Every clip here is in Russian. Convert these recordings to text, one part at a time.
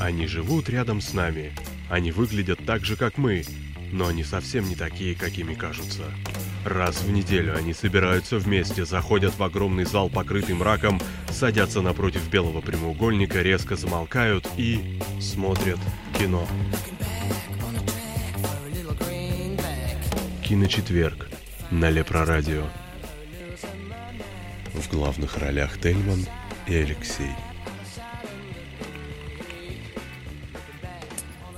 Они живут рядом с нами. Они выглядят так же, как мы, но они совсем не такие, какими кажутся. Раз в неделю они собираются вместе, заходят в огромный зал, покрытый мраком, садятся напротив белого прямоугольника, резко замолкают и смотрят кино. Киночетверг на Лепрорадио. В главных ролях Тельман и Алексей.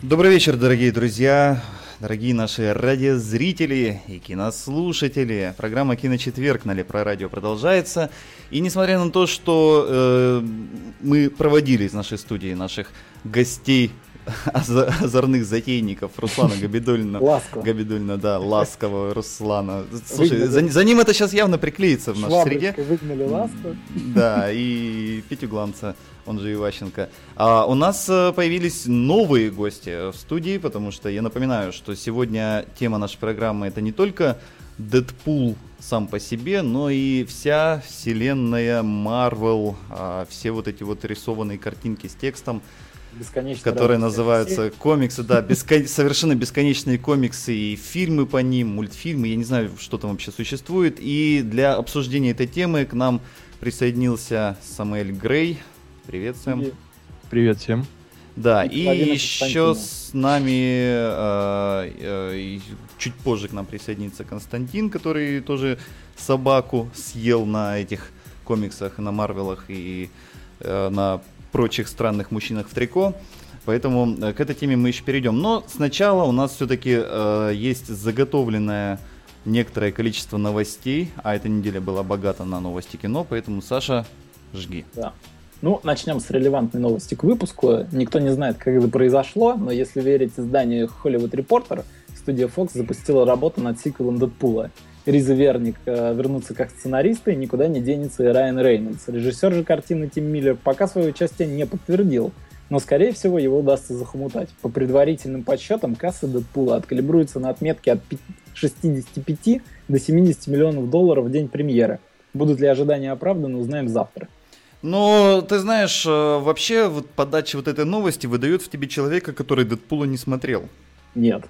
Добрый вечер, дорогие друзья, дорогие наши радиозрители и кинослушатели. Программа «Киночетверг» на Лепро Радио продолжается. И несмотря на то, что э, мы проводили из нашей студии наших гостей озорных затейников Руслана Габидулина. Ласково. Габидулина, да, ласкового Руслана. Слушай, за, за ним это сейчас явно приклеится в нашей среде. выгнали ласку. Да, и Петю Гланца, он же Иващенко. А у нас э, появились новые гости в студии, потому что я напоминаю, что сегодня тема нашей программы это не только Дэдпул сам по себе, но и вся вселенная Марвел, все вот эти вот рисованные картинки с текстом, Бесконечно которые называются серии. комиксы, да, бескон- совершенно бесконечные комиксы и фильмы по ним, мультфильмы, я не знаю, что там вообще существует. И для обсуждения этой темы к нам присоединился Самуэль Грей. Привет, Сэм. И Привет всем. Да, и и еще с нами э, э, чуть позже к нам присоединится Константин, который тоже собаку съел на этих комиксах, на Марвелах и э, на прочих странных мужчинах в трико. Поэтому э, к этой теме мы еще перейдем. Но сначала у нас все-таки есть заготовленное некоторое количество новостей, а эта неделя была богата на новости кино, поэтому Саша, жги. Да. Ну, начнем с релевантной новости к выпуску. Никто не знает, как это произошло, но если верить изданию Hollywood Reporter, студия Fox запустила работу над сиквелом Дэдпула. Риза Верник э, вернутся как сценаристы, и никуда не денется и Райан Рейнольдс. Режиссер же картины Тим Миллер пока свое участие не подтвердил, но, скорее всего, его удастся захомутать. По предварительным подсчетам, касса Дэдпула откалибруется на отметке от пи- 65 до 70 миллионов долларов в день премьеры. Будут ли ожидания оправданы, узнаем завтра. Но ты знаешь, э, вообще вот подача вот этой новости выдает в тебе человека, который Дэдпула не смотрел. Нет.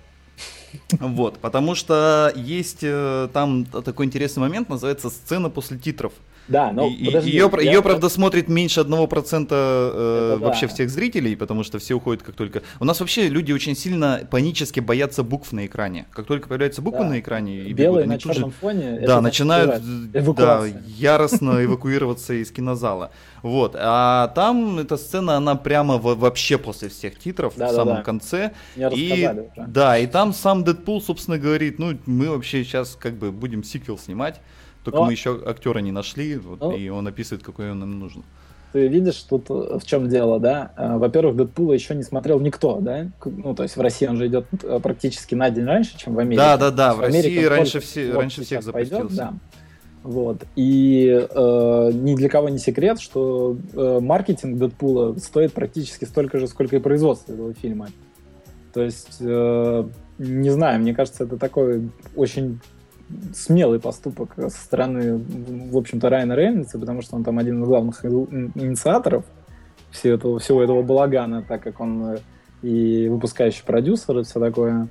Вот, потому что есть э, там такой интересный момент, называется сцена после титров. Да, но И- подожди, ее, я- ее, правда, смотрит меньше 1% э, Это да. вообще всех зрителей, потому что все уходят как только... У нас вообще люди очень сильно панически боятся букв на экране. Как только появляются буквы Да. на экране, и белые бегут, на тут же черном фоне. да, начинают называется. да, яростно эвакуироваться из кинозала. Вот. А там эта сцена, она прямо во- вообще после всех титров, в Да-да-да. самом конце. Мне И, да, и там сам Дэдпул, собственно, говорит, ну, мы вообще сейчас как бы будем сиквел снимать, только Но- мы еще актера не нашли, вот, Ну- и он описывает, какой он нам нужен. Ты видишь, тут э, в чем дело, да? Э, Во-первых, Дэдпула еще не смотрел никто, да? Ну, то есть в России он же идет э, практически на день раньше, чем в Америке. Да, да, да, в Америке России он раньше, все, вот раньше всех сейчас пойдет, запустился. да. Вот. И э, ни для кого не секрет, что э, маркетинг Дэдпула стоит практически столько же, сколько и производство этого фильма. То есть, э, не знаю, мне кажется, это такой очень смелый поступок со стороны, в общем-то, Райана Рейнольдса, потому что он там один из главных ин- инициаторов всего этого, всего этого балагана, так как он э, и выпускающий продюсер и все такое.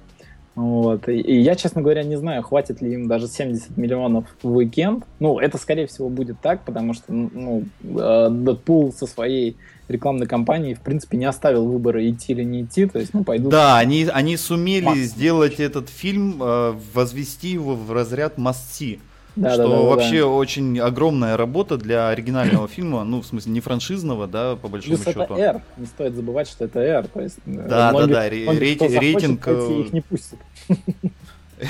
Вот. И, я, честно говоря, не знаю, хватит ли им даже 70 миллионов в уикенд. Ну, это, скорее всего, будет так, потому что, ну, э, Дэдпул со своей рекламной кампанией, в принципе, не оставил выбора, идти или не идти. То есть, ну, пойдут... Да, они, они сумели Макс. сделать этот фильм, э, возвести его в разряд must-see. Да, что да, да, вообще да. очень огромная работа для оригинального фильма, ну, в смысле, не франшизного, да, по большому Плюс это счету. R, не стоит забывать, что это R. То есть, э, Да, да, да, рейтинг- захочет рейтинг, пойти, э, их не пустят.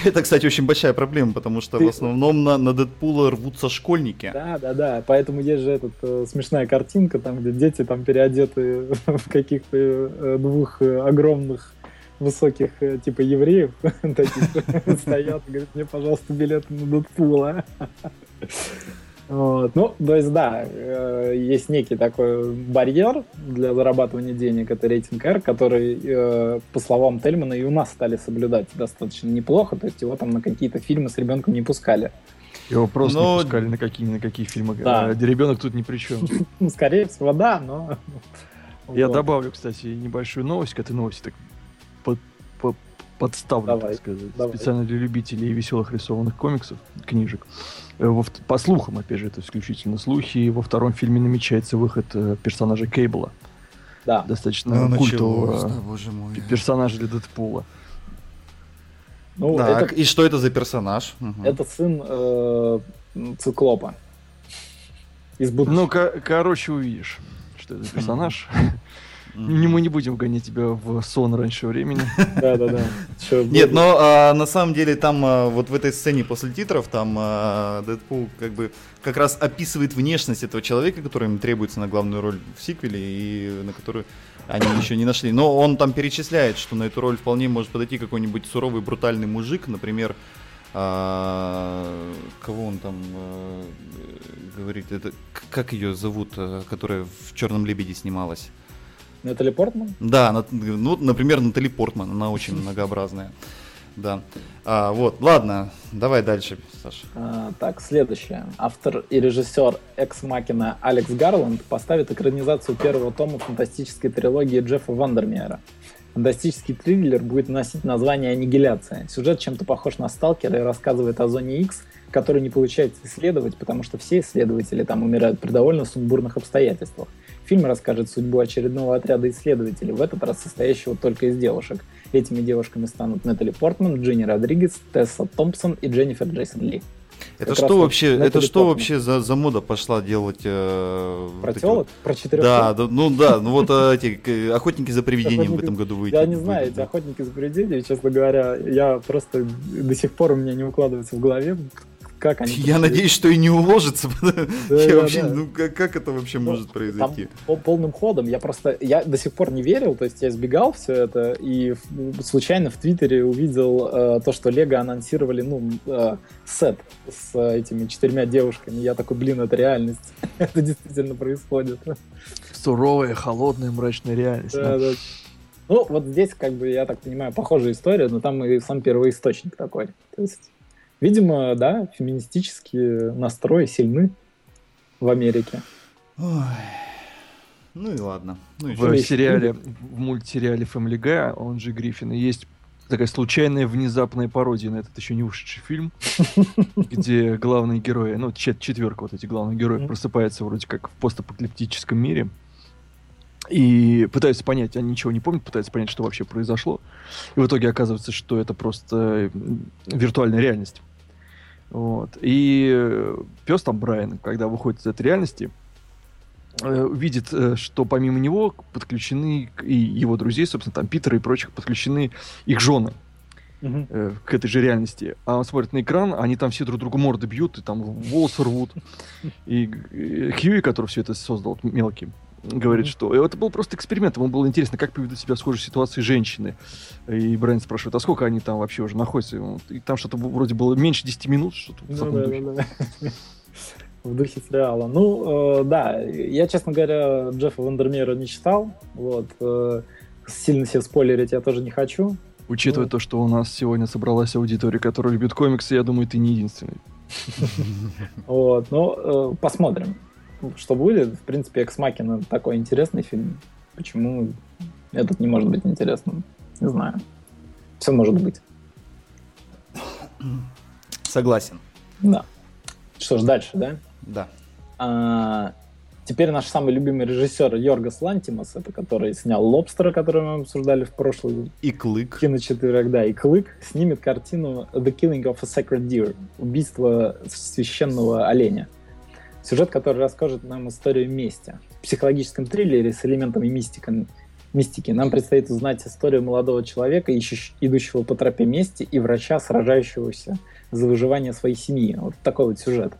Это, кстати, очень большая проблема, потому что Ты- в основном на, на Дэдпула рвутся школьники. Да, да, да. Поэтому есть же эта смешная картинка, там, где дети там переодеты в каких-то э, двух э, огромных высоких, э, типа, евреев, таких стоят и говорят, мне, пожалуйста, билет на Дэдпула. Вот. Ну, то есть, да, э, есть некий такой барьер для зарабатывания денег, это рейтинг R, который, э, по словам Тельмана, и у нас стали соблюдать достаточно неплохо, то есть его там на какие-то фильмы с ребенком не пускали. Его просто Но- не пускали на какие, на какие фильмы. Да. А, ребенок тут ни при чем. Скорее всего, да, но... Я добавлю, кстати, небольшую новость к этой новости, так подставлю, Давай, так сказать, давай. специально для любителей веселых рисованных комиксов, книжек. Э, по слухам, опять же, это исключительно слухи, во втором фильме намечается выход э, персонажа Кейбла, Да. достаточно Ну, культового началось, да, боже мой. персонажа для Дэдпула. Ну, Так, это, и что это за персонаж? Это сын э, циклопа. Из будущего. Ну, ко- короче, увидишь, что это за персонаж. Не, мы не будем гонять тебя в сон раньше времени. Да, да, да. Чё, Нет, но а, на самом деле там а, вот в этой сцене после титров там а, Дэдпул как бы как раз описывает внешность этого человека, который им требуется на главную роль в сиквеле и на которую они еще не нашли. Но он там перечисляет, что на эту роль вполне может подойти какой-нибудь суровый брутальный мужик, например, а, кого он там а, говорит, это как ее зовут, которая в Черном лебеде снималась? Натали Портман? Да, ну, например, Натали Портман, она очень многообразная. Да. А, вот, ладно, давай дальше, Саша. А, так, следующее. Автор и режиссер Экс Макина Алекс Гарланд поставит экранизацию первого тома фантастической трилогии Джеффа Вандермеера. Фантастический триллер будет носить название «Аннигиляция». Сюжет чем-то похож на «Сталкера» и рассказывает о зоне X, которую не получается исследовать, потому что все исследователи там умирают при довольно сумбурных обстоятельствах. Фильм расскажет судьбу очередного отряда исследователей, в этот раз состоящего только из девушек. Этими девушками станут Натали Портман, Джинни Родригес, Тесса Томпсон и Дженнифер Джейсон Ли. Это Как что вот вообще, это что Портман. вообще за, за мода пошла делать? э, вот Про эти телок? вот- Про четырех Да, да, ну да, ну вот э, эти охотники за привидением в этом году выйти. Я не знаю, эти охотники за привидениями, честно говоря, я просто до сих пор у меня не укладывается в голове, как они... Я надеюсь, что и не уложится. Да, Я да, вообще, да. ну как, как это вообще Ну, может Там произойти? по- полным ходом. Я просто, я до сих пор не верил, то есть я избегал все это, и случайно в Твиттере увидел э, то, что Лего анонсировали, ну, э, сет с э, этими четырьмя девушками. Я такой, блин, это реальность. это действительно происходит. Суровая, холодная, мрачная реальность. Да, да. да. Ну, вот здесь, как бы, я так понимаю, похожая история, но там и сам первоисточник такой. То есть, видимо, да, феминистические настрои сильны в Америке. Ой. Ну и ладно. Ну и В сериале, в мультсериале Family Guy, он же Гриффин, есть такая случайная внезапная пародия на этот еще не ушедший фильм, где главные герои, ну, чет- четверка вот эти главных героев Мгм. просыпается вроде как в постапокалиптическом мире и пытаются понять, они ничего не помнят, пытаются понять, что вообще произошло. И в итоге оказывается, что это просто м, виртуальная реальность. Вот. И пес там Брайан, когда выходит из этой реальности, э, видит, э, что помимо него подключены и его друзей, собственно, там Питера и прочих, подключены их жены э, к этой же реальности. А он смотрит на экран, они там все друг другу морды бьют, и там волосы рвут. И э, Хьюи, который все это создал, мелкий, говорит, что это был просто эксперимент, ему было интересно, как поведут себя в схожей ситуации женщины. И Брайан спрашивает, а сколько они там вообще уже находятся? И там что-то вроде было меньше 10 минут, что-то в Ну таком духе. В духе сериала. Ну, э, да, я, честно говоря, Джеффа Вандермеера не читал. Вот. э, сильно себе спойлерить я тоже не хочу. Учитывая Ну. то, что у нас сегодня собралась аудитория, которая любит комиксы, я думаю, ты не единственный. Вот. Но э, посмотрим, что будет. В принципе, Экс Макина такой интересный фильм. Почему этот не может быть интересным? Не знаю. Все может быть. Согласен. Да. Что ж, дальше, да? Да. А, теперь наш самый любимый режиссер Йоргас Лантимас, это который снял «Лобстера», который мы обсуждали в прошлый И клык. киночетверок, да, и «Клык», снимет картину «The Killing of a Sacred Deer» — «Убийство священного оленя». Сюжет, который расскажет нам историю мести. В психологическом триллере с элементами мистика, мистики нам предстоит узнать историю молодого человека, ищущ- идущего по тропе мести, и врача, сражающегося за выживание своей семьи. Вот такой вот сюжет.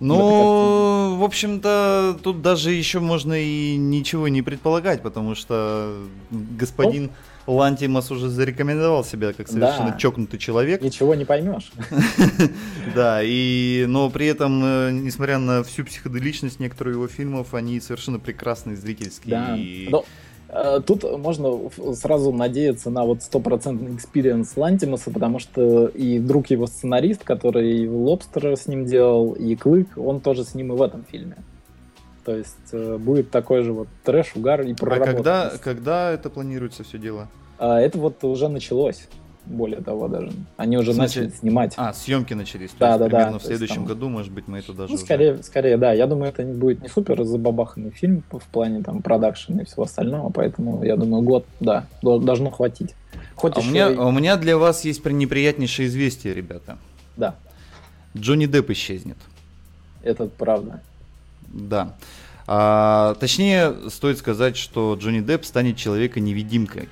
Ну, в общем-то, тут даже еще можно и ничего не предполагать, потому что господин Лантимас уже зарекомендовал себя как совершенно Да. чокнутый человек. Ничего не поймешь. Да, и, но при этом, э, несмотря на всю психоделичность некоторых его фильмов, они совершенно прекрасные зрительские. Да. Э, тут можно сразу надеяться на вот стопроцентный experience Лантимоса, потому что и друг его сценарист, который и «Лобстера» с ним делал, и «Клык», он тоже с ним и в этом фильме. То есть э, будет такой же вот трэш, угар и А проработка. когда, когда это планируется все дело? А это вот уже началось, более того даже. Они уже В смысле? начали снимать. А, съемки начались. То Да, есть да, да, примерно в то есть следующем там- году, может быть, мы это даже Ну, уже- скорее, скорее, да. Я думаю, это не будет не супер забабаханный фильм в плане там продакшена и всего остального, поэтому я думаю, год, да, до- должно хватить. Хоть А у, еще меня, и- у меня для вас есть при- неприятнейшее известие, ребята. Да, Джонни Депп исчезнет. это правда. Да. А, точнее, стоит сказать, что Джонни Депп станет человека-невидимкой.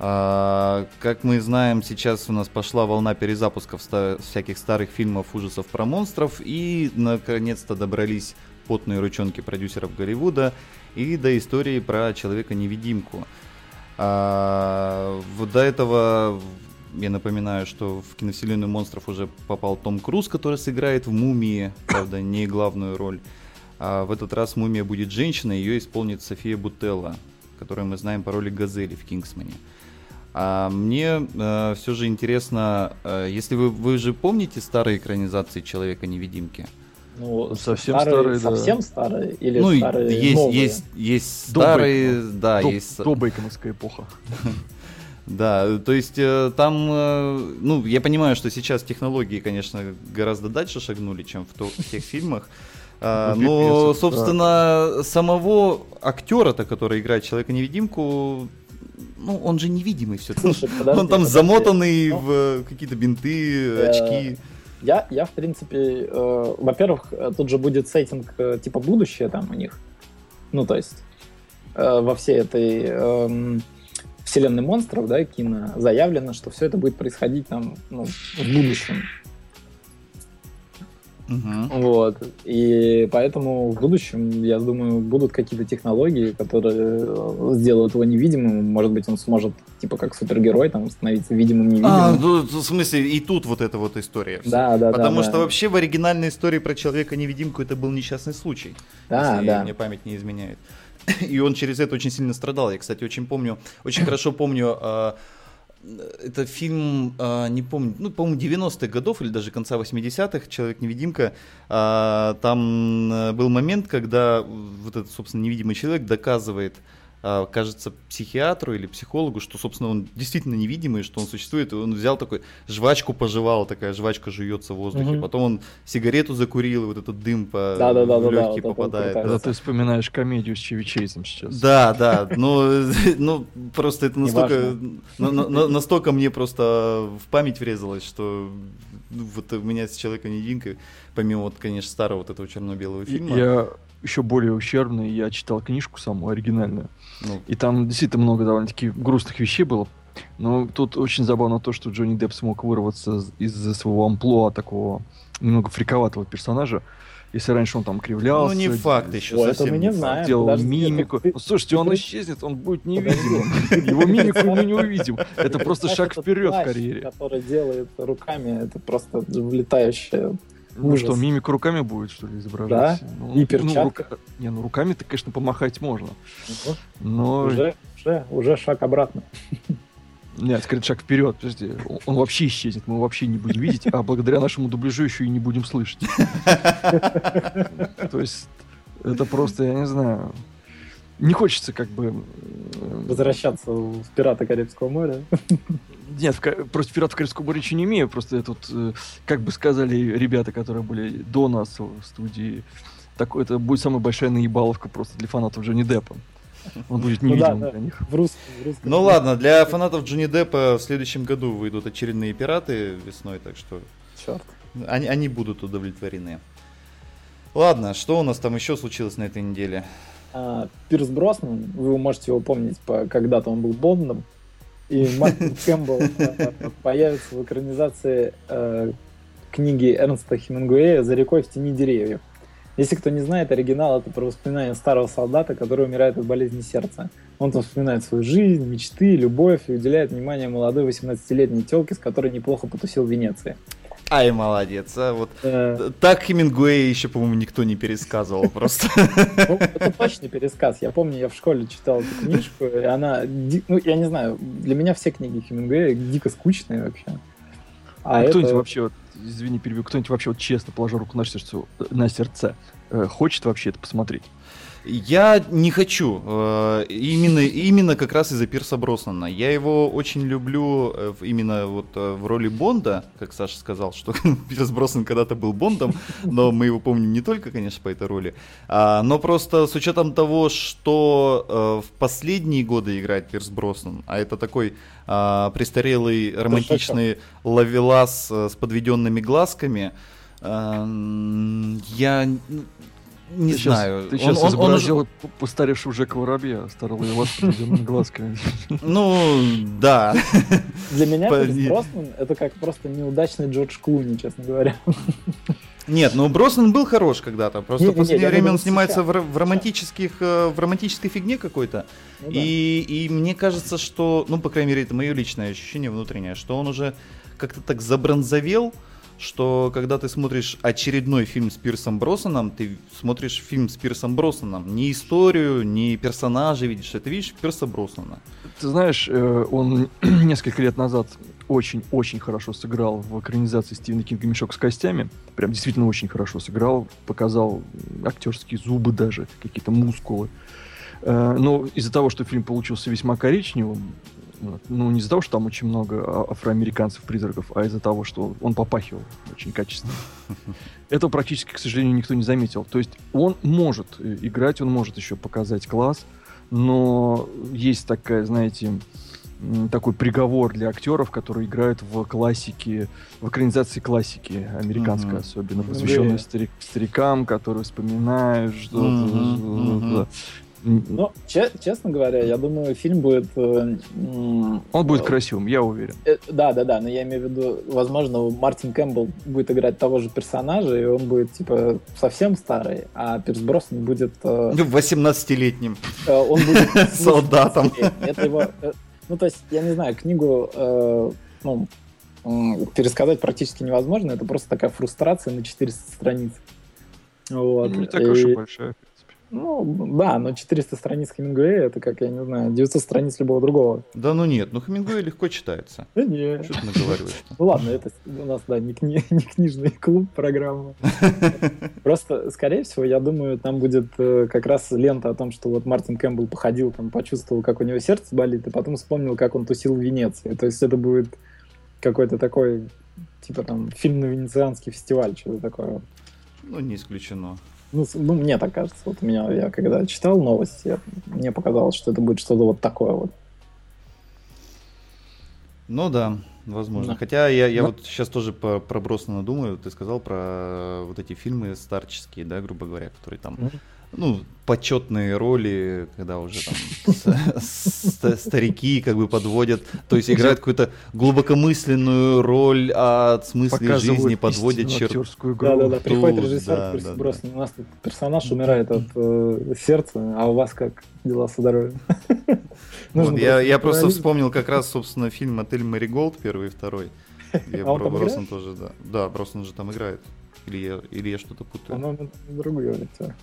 А, как мы знаем, сейчас у нас пошла волна перезапусков ста- всяких старых фильмов ужасов про монстров, и наконец-то добрались потные ручонки продюсеров Голливуда и до истории про человека-невидимку. А, до этого я напоминаю, что в киновселенную монстров уже попал Том Круз, который сыграет в «Мумии», правда, не главную роль. А в этот раз «Мумия» будет женщина, ее исполнит София Бутелла, которую мы знаем по роли Газели в «Кингсмане». А мне все же интересно, э, если вы, вы же помните старые экранизации «Человека-невидимки»? Ну, Совсем старые, старые, да. совсем старые или ну, старые есть, новые? есть, есть старые, Бейкона. да, До, есть... до Бейконовская эпоха. Да, то есть э, там, э, ну, я понимаю, что сейчас технологии, конечно, гораздо дальше шагнули, чем в, то- в тех фильмах. А, Ну, Но, собственно, самого актера-то, который играет человека-невидимку, ну, он же невидимый все Слушай, подожди, Он там подожди. замотанный Ну, в э, какие-то бинты, Э, очки. Я, я, в принципе, э, во-первых, тут же будет сеттинг э, типа будущее там у них. Ну, то есть во всей этой эм, вселенной монстров, да, кино, заявлено, что все это будет происходить там ну, в будущем. Мгм. Вот. И поэтому в будущем, я думаю, будут какие-то технологии, которые э, сделают его невидимым. Может быть, он сможет, типа, как супергерой, там, становиться видимым невидимым. А, ну, в смысле, и тут вот эта вот история. да, да, Потому да, что да. вообще в оригинальной истории про человека-невидимку это был несчастный случай. Да, если да. мне память не изменяет. И он через это очень сильно страдал. Я, кстати, очень помню, очень хорошо помню, э, это фильм, э, не помню, ну, по-моему, 90-х годов или даже конца 80-х, «Человек-невидимка». Э, Там был момент, когда вот этот, собственно, невидимый человек доказывает э, кажется, психиатру или психологу, что, собственно, он действительно невидимый, что он существует. И он взял такой, жвачку пожевал, такая жвачка жуется в воздухе. Мгм. Потом он сигарету закурил, и вот этот дым по в вот легкие это вот попадает. да. Когда ты вспоминаешь комедию с Чеви Чейзом сейчас. Да, да, но ну, просто это настолько, на- на- на- настолько мне просто в память врезалось, что ну, вот у меня с человека-невидимкой, помимо вот, конечно, старого вот этого черно-белого фильма, Я еще более ущербный, я читал книжку саму оригинальную. ну, И там действительно много довольно-таки грустных вещей было. Но тут очень забавно то, что Джонни Депп смог вырваться из своего амплуа такого немного фриковатого персонажа. Если раньше он там кривлялся, ну не факт еще, Ой, это совсем мы не знаем. делал подожди, мимику. это ты- Ну, слушайте, он исчезнет, он будет невидимым. Его мимику мы не увидим. Это просто шаг вперед в карьере. Который делает руками, это просто влетающее. Ну Ужас. что, мимику руками будет, что ли, изображать? Да, Ну, и ну, перчатка. рука- Не, ну руками-то, конечно, помахать можно. Но... Уже, уже, уже шаг обратно. Нет, скорее шаг вперед, подожди. Он- вообще исчезнет, мы его вообще не будем видеть, а благодаря нашему дубляжу еще и не будем слышать. То есть это просто, я не знаю, не хочется как бы... Возвращаться в пираты Карибского моря. Нет, в против пиратов Карибского моря ничего не имею, просто это вот, э, как бы сказали ребята, которые были до нас в студии, так, это будет самая большая наебаловка просто для фанатов Джонни Деппа. Он будет Ну да, для них. В русском, в русском. Ну ладно, для фанатов Джонни Деппа в следующем году выйдут очередные пираты весной, так что Черт. они, они будут удовлетворены. Ладно, что у нас там еще случилось на этой неделе? А, Пирс Броснан, вы можете его помнить, по, когда-то он был Бондом, и Мартин Кэмпбелл э, появится в экранизации э, книги Эрнста Хемингуэя «За рекой в тени деревьев». Если кто не знает, оригинал — это про воспоминания старого солдата, который умирает от болезни сердца. Он там вспоминает свою жизнь, мечты, любовь и уделяет внимание молодой 18-летней телке, с которой неплохо потусил в Венеции. Ай, молодец, а вот Э, так Хемингуэя еще, по-моему, никто не пересказывал просто. Ну, это точный пересказ. Я помню, я в школе читал эту книжку, и она, ну, я не знаю, для меня все книги Хемингуэя дико скучные вообще. А А кто-нибудь это- вообще, вот, извини, перебью, кто-нибудь вообще вот честно положил руку на сердце, на сердце э, хочет вообще это посмотреть. Я не хочу. э, Именно, именно как раз из-за Пирса Броснана. Я его очень люблю э, именно вот э, в роли Бонда, как Саша сказал, что Пирс Броснан когда-то был Бондом, но мы его помним не только, конечно, по этой роли, а, но просто с учетом того, что э, в последние годы играет Пирс Броснан, а это такой а, престарелый романтичный ловелас с подведенными глазками, м, я не ты знаю. Щас, ты Он- сейчас он- он уже- изобразил п- постаревшего Жека Воробья, старого его глазками. Ну, да. Для меня это как просто неудачный Джордж Клуни, честно говоря. Нет, ну Броснан был хорош когда-то. Просто в последнее время он сейчас. снимается в, романтических, э, в романтической фигне какой-то. Ну да. И, и мне кажется, что, ну, по крайней мере, это мое личное ощущение внутреннее, что он уже как-то так забронзовел, что когда ты смотришь очередной фильм с Пирсом Броснаном, ты смотришь фильм с Пирсом Броснаном. Не историю, не персонажа видишь, а ты видишь Пирса Броснана. Ты знаешь, э, он несколько лет назад очень-очень хорошо сыграл в экранизации Стивена Кинга «Мешок с костями». Прям действительно очень хорошо сыграл, показал актерские зубы даже, какие-то мускулы. Э, Но из-за того, что фильм получился весьма коричневым, ну, не из-за того, что там очень много а- афроамериканцев-призраков, а из-за того, что он попахивал очень качественно. Этого практически, к сожалению, никто не заметил. То есть он может э, играть, он может еще показать класс, но есть такая, знаете, такой приговор для актеров, которые играют в классике, в экранизации классики американской Мгм. особенно, посвященной да. старик- старикам, которые вспоминают что-то. Мгм, мгм. Ну, че- честно говоря, я думаю, фильм будет... э, м, Он будет э, красивым, я уверен. э, Да, да, да, но я имею в виду, возможно, Мартин Кэмпбелл будет играть того же персонажа, и он будет, типа, совсем старый, а Пирс Броснан будет... э, 18-летним э, он будет... солдатом. Это его... э, Ну, то есть, я не знаю, книгу, э, ну, пересказать практически невозможно, это просто такая фрустрация на 400 страниц. Вот. Ну, Не такая уж и большая. Ну, да, но 400 страниц Хемингуэя, это как, я не знаю, 900 страниц любого другого. Да ну нет, ну Хемингуэй легко читается. Да не. Что ты наговариваешь? Ну ладно, это у нас, да, не, кни- не книжный клуб программа. Просто, скорее всего, я думаю, там будет э, как раз лента о том, что вот Мартин Кэмпбелл походил, там, почувствовал, как у него сердце болит, и потом вспомнил, как он тусил в Венеции. То есть это будет какой-то такой, типа там, фильм на Венецианский фестиваль, что-то такое. Ну, не исключено. Ну, ну, мне так кажется. Вот у меня, я когда читал новости, я- мне показалось, что это будет что-то вот такое вот. Ну да, возможно. Да. Хотя я, я Но- вот сейчас тоже по- про Броснана думаю. Ты сказал про вот эти фильмы старческие, да, грубо говоря, которые там, Мгм. Ну, почетные роли, когда уже там старики как бы подводят, то есть играют какую-то глубокомысленную роль от смысла Показывают жизни, подводят черту. актерскую игру. Да-да-да, приходит режиссер, да, да, да. Броснан, у нас тут персонаж умирает от э, сердца, а у вас как дела со здоровьем? Я, я просто вспомнил как раз, собственно, фильм «Отель Мэри Голд» первый и второй. Где А он там Броснан тоже, да. Да, Броснан же там играет. Или я, или я что-то путаю. По-моему, другой актер.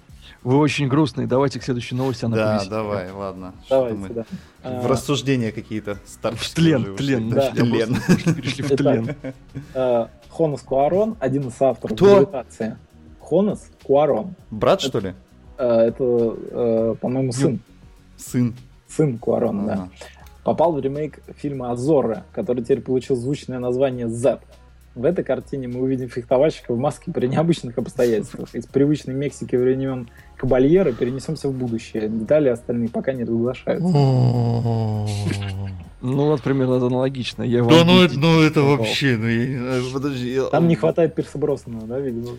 Вы очень грустные. Давайте к следующей новости. она Да, повеселее. давай, ладно. Давайте, мы да. В А, рассуждения какие-то В старческие тлен, уже ушли. тлен. Да. Тлен. Перешли в тлен. э, Хонас Куарон, один из авторов Кто? «Гравитации». Хонас Куарон. Брат, что ли? Э, Это, э, по-моему, сын. Сын. Сын Куарона, да. Попал в ремейк фильма «Азорро», который теперь получил звучное название «Зет». В этой картине мы увидим фехтовальщика в маске при необычных обстоятельствах. Из привычной Мексики времен Кабальера перенесемся в будущее. Детали остальные пока не разглашаются. Ну, вот примерно это аналогично. Я Да ну, это- ну это вообще, ну я не знаю, подожди. я- Там не хватает Пирса Броснана, да, видимо?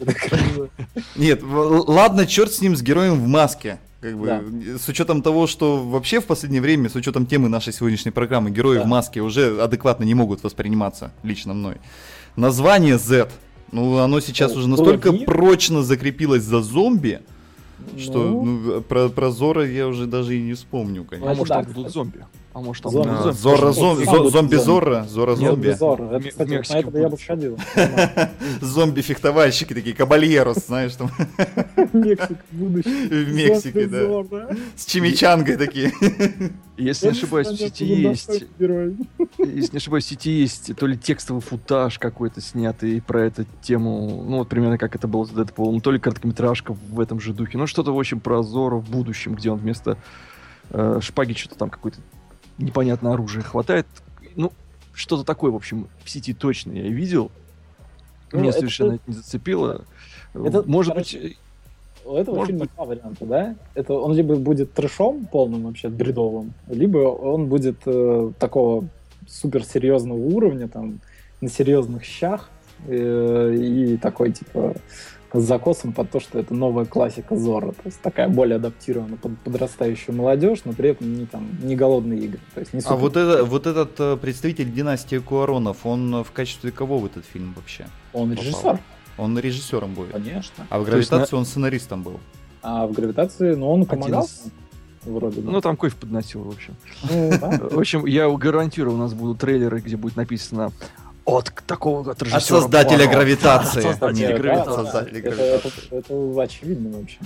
Нет, ладно, черт с ним, с героем в маске. Как бы, Да. с учетом того, что вообще в последнее время, с учетом темы нашей сегодняшней программы, герои Да. в маске уже адекватно не могут восприниматься лично мной. Название Z, ну оно сейчас Ну, уже настолько вроде. прочно закрепилось за зомби, что Ну, ну, про, про Зора я уже даже и не вспомню, А конечно. это может, да, кстати. зомби. А может там Зомби. на- А, будет зомби зомби. Зорро, Зорро Нет, зомби. Безор. В Это, кстати, на это я бы будет. сходил. Зомби-фехтовальщики такие, кабальерос, знаешь, там Мексика, будущее. в Мексике, да. С чимичангой такие. Если не ошибаюсь, в сети ну, есть, если не ошибаюсь, в сети есть то ли текстовый футаж какой-то снятый про эту тему, ну вот примерно как это было с Дэдпулом, то ли короткометражка в этом же духе, ну что-то, в общем, про Зоро в будущем, где он вместо э, шпаги что-то там какое-то непонятное оружие хватает. Ну, что-то такое, в общем, в сети точно я видел. Ну, Меня это совершенно то- это не зацепило. Это, Может короче, быть, У этого Может фильма быть. два варианта, да? Это он либо будет трэшом полным вообще бредовым, либо он будет э, такого суперсерьезного уровня, там, на серьезных щах, э, и такой, типа, с закосом под то, что это новая классика Зора. То есть такая более адаптирована под подрастающую молодежь, но при этом не, там, не голодные игры. То есть не А супер- вот, это, вот этот э, представитель династии Куаронов, он в качестве кого в этот фильм вообще? он режиссер, Он режиссером будет. конечно. А в То есть гравитации он сценаристом был. А в гравитации, ну, он помогал из- вроде бы. ну там кофе подносил, в общем. Ну, да. В общем, я гарантирую, у нас будут трейлеры, где будет написано от такого от От режиссера создателя Пуаро». гравитации. От создателя Нет, гравитации. создателя Это, гравитации. это- это очевидно вообще.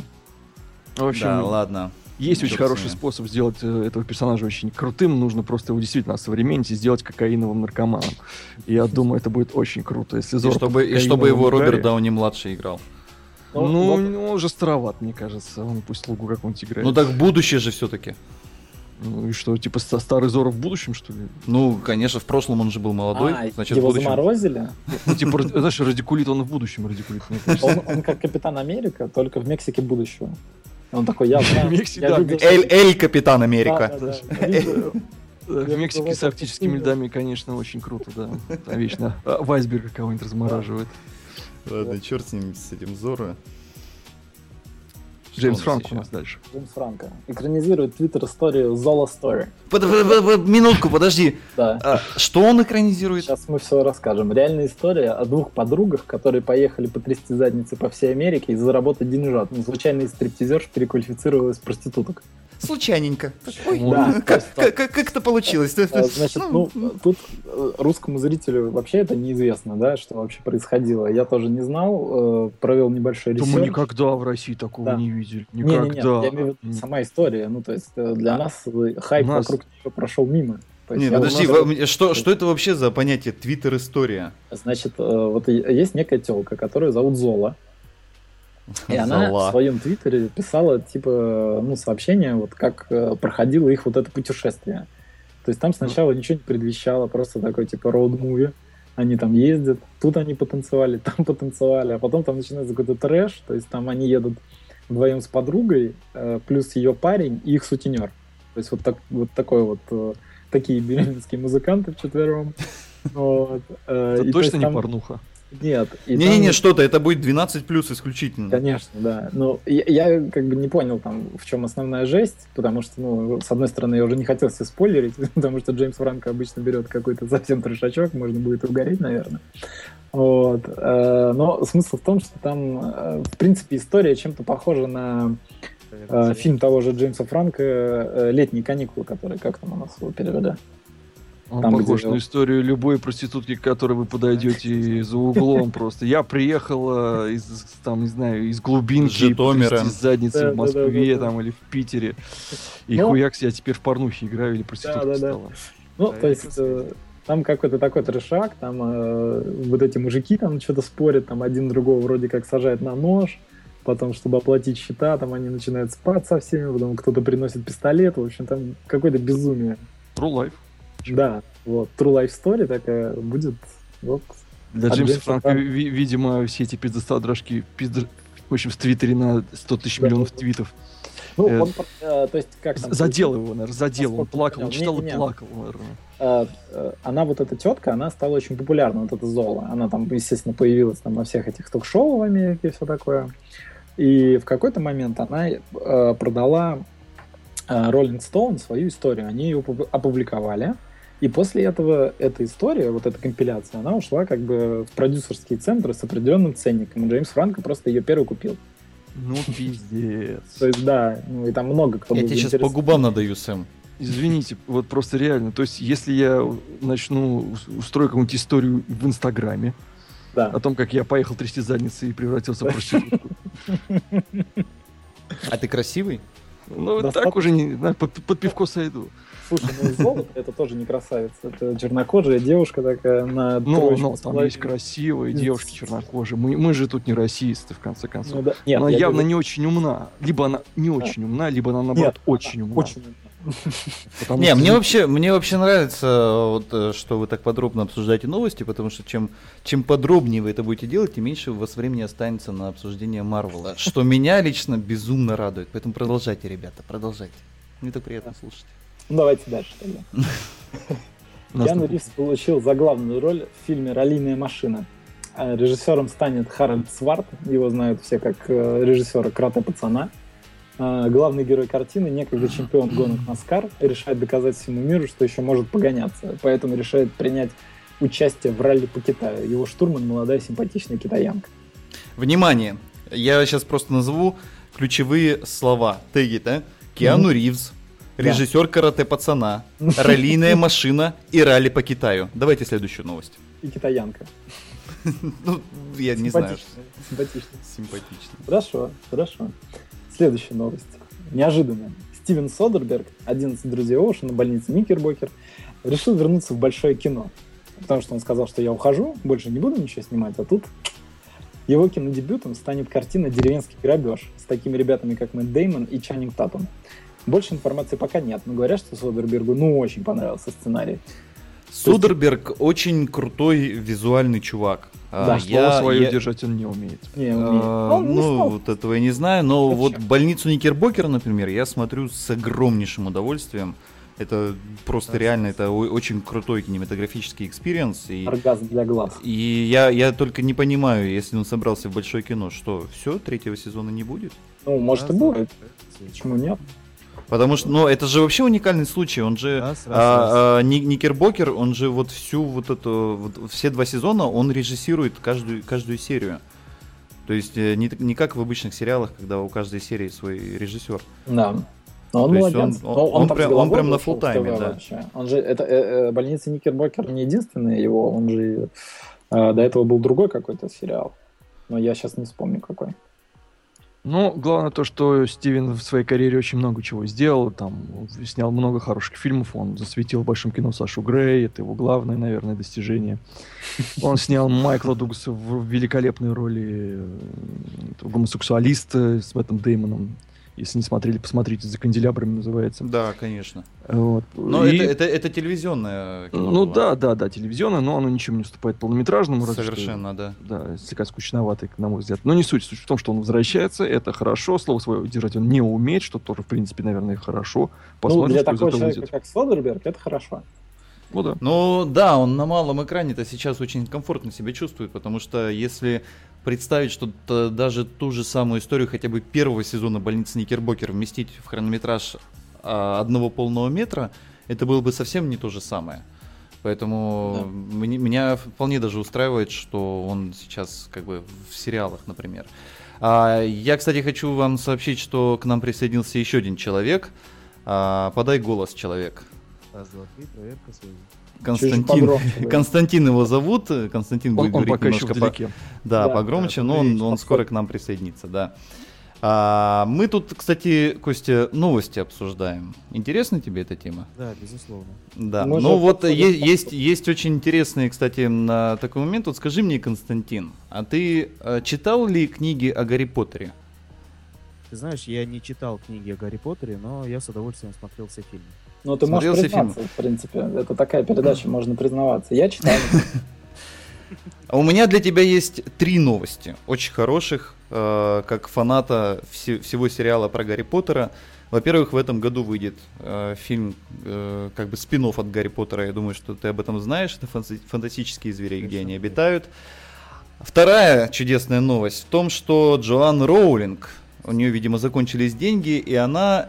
В общем, Да, ладно. есть очень Черт хороший способ сделать э, этого персонажа очень крутым. Нужно просто его действительно осовременить и сделать кокаиновым наркоманом. И я думаю, это будет очень круто, если И чтобы, и чтобы его кокаиновому Роберт Дауни-младший играл. Ну, Ну, вот- ну, уже староват, мне кажется. Он пусть слугу какого-нибудь играет. Ну так будущее же все-таки. Ну и что, типа ста- старый Зорро в будущем, что ли? Ну, конечно, в прошлом он же был молодой, А, значит, в его будущем. заморозили. Ну, типа, знаешь, радикулит он в будущем радикулит. Он, он как Капитан Америка, только в Мексике будущего. Он такой, я знаю, Эль, Капитан Америка. видел. Э, В Мексике с арктическими в льдами, конечно, очень круто, да. Там вечно а, Вайсберга кого-нибудь размораживает. Ладно, черт с ним, с этим Зорро. Что Джеймс Франк у нас дальше. Джеймс Франко. Экранизирует твиттер-историю Зола Story. Под- под- под- под- Минутку, подожди. Да. А, что он экранизирует? Сейчас мы все расскажем. Реальная история о двух подругах, которые поехали потрясти задницы по всей Америке и заработать деньжат. Но случайный стриптизерш переквалифицировалась в проституток. Случайненько. Ой, Да, как, как, как- получилось? А, Значит, ну, тут э, русскому зрителю вообще это неизвестно, да, что вообще происходило. Я тоже не знал, э, провел небольшой Да мы research. никогда в России такого Да. не видели. Никогда. я имею в виду сама история. Ну, то есть э, для нас хайп нас- вокруг нее прошел мимо. Не, подожди, во- что, что это вообще за понятие твиттер-история? Значит, вот есть некая телка, которую зовут Зола. И она Зола. в своем твиттере писала, типа, ну, сообщение, вот как э, проходило их вот это путешествие. То есть там сначала ничего не предвещало, просто такой, типа, роуд-муви. Они там ездят, тут они потанцевали, там потанцевали, а потом там начинается какой-то трэш, то есть там они едут вдвоем с подругой, э, плюс ее парень и их сутенер. То есть вот, так, вот такой вот, э, такие бременские музыканты вчетвером. Вот, Это и то точно есть не там- порнуха. Нет. и Не-не-не, там- что-то, это будет 12 плюс исключительно. Конечно, да. Но я, я как бы не понял там, в чем основная жесть, потому что, ну, с одной стороны, я уже не хотел себе спойлерить, потому что Джеймс Франко обычно берет какой-то совсем трешачок, можно будет угореть, наверное. Вот. э, Но смысл в том, что там, э, в принципе, история чем-то похожа на э, фильм того же Джеймса Франка «Летние каникулы», который как там у нас его перевели. Он Там, похож где- на историю любой проститутки, к которой вы подойдете за углом просто. Я приехала из, там, не знаю, из глубинки, потрясти задницы Да, в Москве да, да, да. там или в Питере. И Ну. хуякс, я теперь в порнухе играю или проституткой стала. Ну, то есть э, там какой-то такой трешак, там э, вот эти мужики там что-то спорят, там один другого вроде как сажает на нож, потом, чтобы оплатить счета, там они начинают спать со всеми, потом кто-то приносит пистолет, в общем, там какое-то безумие. True Life. Да, вот, True Life Story такая будет, вот, Для Джеймса Франка, ви- видимо, все эти пиздостадрожки, пизда... в общем, в Твиттере на 100 тысяч Да, миллионов да. твитов. ну, Э, он, э, то есть, как там... Задел его, наверное, задел. Он плакал, он читал и Не-не-не. плакал, наверное. э, э, она вот эта тетка, она стала очень популярна, вот эта Зола. Она там, естественно, появилась там на всех этих ток-шоу в Америке и все такое. И в какой-то момент она э, продала э, Rolling Stone свою историю. Они ее опу- опубликовали. И после этого эта история, вот эта компиляция, она ушла как бы в продюсерские центры с определенным ценником. И Джеймс Франко просто ее первый купил. Ну, пиздец. То есть, да, ну и там много кто Я тебе сейчас по губам надаю, Сэм. Извините, вот просто реально. То есть, если я начну ус- устрою какую-нибудь историю в Инстаграме Да. о том, как я поехал трясти задницы и превратился в проститутку, А ты красивый? ну, так уже не, под пивко сойду. Слушай, ну золото это тоже не красавица. Это чернокожая девушка такая на Ну, троечку ну, там есть красивые девушки чернокожие. Мы, мы же тут не расисты, в конце концов. Ну да. Нет, она я явно говорю, не очень умна. Либо она не очень умна, либо она, наоборот, Нет, очень умна. очень умна. Потому Не, что- мне вообще, мне вообще нравится, э, вот, э, что вы так подробно обсуждаете новости, потому что чем, чем подробнее вы это будете делать, тем меньше у вас времени останется на обсуждение Марвела, что меня лично безумно радует. Поэтому продолжайте, ребята, продолжайте. Мне так приятно слушать. Ну давайте дальше тогда. Тут- Ривз получил за главную роль в фильме «Раллийная машина». А Режиссером станет Харальд Сварт, его знают все как э, режиссера «Крота пацана». А Главный герой картины, некогда чемпион гонок Наскар, решает доказать всему миру, что еще может погоняться, поэтому решает принять участие в ралли по Китаю. Его штурман – молодая симпатичная китаянка. Внимание! Я сейчас просто назову ключевые слова. Теги, да? Киану Ривз, Да. Режиссер карате пацана, раллийная машина и ралли по Китаю. Давайте следующую новость. И китаянка. Ну, я не знаю. Симпатичная. Симпатично. Хорошо, хорошо. Следующая новость. Неожиданно. Стивен Содерберг, один из друзей Оушена, больницы Никербокер, решил вернуться в большое кино. Потому что он сказал, что я ухожу, больше не буду ничего снимать, а тут его кинодебютом станет картина «Деревенский грабеж» с такими ребятами, как Мэтт Деймон и Чаннинг Татум. Больше информации пока нет, но говорят, что Содербергу ну очень понравился сценарий. Содерберг очень крутой визуальный чувак. А, Да, Слово свое я- держать он не умеет. Не, умеет. а, Он не ну, стал. вот этого я не знаю, но Зачем? вот больницу Никербокер, например, я смотрю с огромнейшим удовольствием. Это просто реально, это очень крутой кинематографический experience. И, оргазм для глаз. и я, я только не понимаю, если он собрался в большое кино, что все, третьего сезона не будет? Ну, может и будет. Почему нет? Потому что, ну, это же вообще уникальный случай. Он же Раз, раз, а, а, Ни- Никербокер, он же вот всю вот эту, вот все два сезона, он режиссирует каждую, каждую серию. То есть э, не, не как в обычных сериалах, когда у каждой серии свой режиссер. Да. Но он То молодец. он- Но он там прям- он прям на фулл-тайме, ТВ да. вообще. Он же, это, э, э, больница Никербокер не единственный его, он же э, до этого был другой какой-то сериал. Но я сейчас не вспомню какой. Ну, главное то, что Стивен в своей карьере очень много чего сделал. Там снял много хороших фильмов. Он засветил в большом кино Сашу Грей. Это его главное, наверное, достижение. Он снял Майкла Дугаса в великолепной роли э, гомосексуалиста с Мэттом Деймоном. Если не смотрели, посмотрите, «За канделябрами» называется. Да, конечно. Вот. Но И- это, это, это телевизионное кино Ну было. да, да, да, телевизионное, но оно ничем не уступает полнометражному. разве что- Совершенно, да. да, слегка скучноватый, на мой взгляд. Но не суть. Суть в том, что он возвращается, это хорошо. Слово свое держать он не умеет, что тоже, в принципе, наверное, хорошо. ну, Посмотрим, для что из такого этого человека, выйдет. как Содерберг, это хорошо. Ну да. Ну да, он на малом экране-то сейчас очень комфортно себя чувствует, потому что если представить, что т- даже ту же самую историю хотя бы первого сезона больницы Никербокер вместить в хронометраж а, одного полного метра, это было бы совсем не то же самое. Поэтому мне- меня вполне даже устраивает, что он сейчас как бы в сериалах, например. А, я, кстати, хочу вам сообщить, что к нам присоединился еще один человек. А, подай голос, человек. Раз, два, три, проверка связи. Константин. Константин его зовут. Константин будет Он, он говорить пока еще немножко по- вдалеке. Да, Да, погромче, да, но он, он скоро к нам присоединится, да. А, мы тут, кстати, Костя, новости обсуждаем. Интересна тебе эта тема? Да, безусловно. Да. Мы ну же вот обсудим е- потом. есть, есть очень интересные, кстати, на такой момент. Вот скажи мне, Константин, а ты э, читал ли книги о Гарри Поттере? Ты знаешь, я не читал книги о Гарри Поттере, но я с удовольствием смотрел все фильмы. Ну, ты можешь Смотрел все признаться, в принципе. Это такая передача, можно признаваться. Я читал. А у меня для тебя есть три новости, очень хороших, э, как фаната все- всего сериала про Гарри Поттера. Во-первых, в этом году выйдет э, фильм, э, как бы спин от Гарри Поттера. Я думаю, что ты об этом знаешь. Это фанта- фантастические звери, где они обитают. Вторая чудесная новость в том, что Джоан Роулинг, у нее, видимо, закончились деньги, и она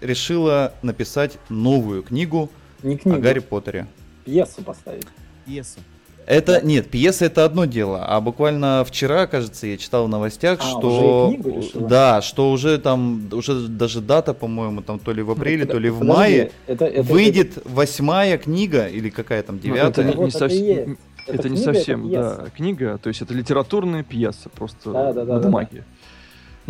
решила написать новую книгу Не о книгу, Гарри Поттере. пьесу поставить. Пьеса. Это нет, пьеса это одно дело, а буквально вчера, кажется, я читал в новостях, А, что уже и книгу решила? да, что уже там уже даже дата, по-моему, там то ли в апреле, Ну, то ли в подожди, мае это- это- выйдет восьмая книга или какая там Ну, девятая. это не, Вот это и совсем, это Это не книга, совсем, это да, книга, то есть это литературная пьеса, просто Да, да, да, на да, бумаге.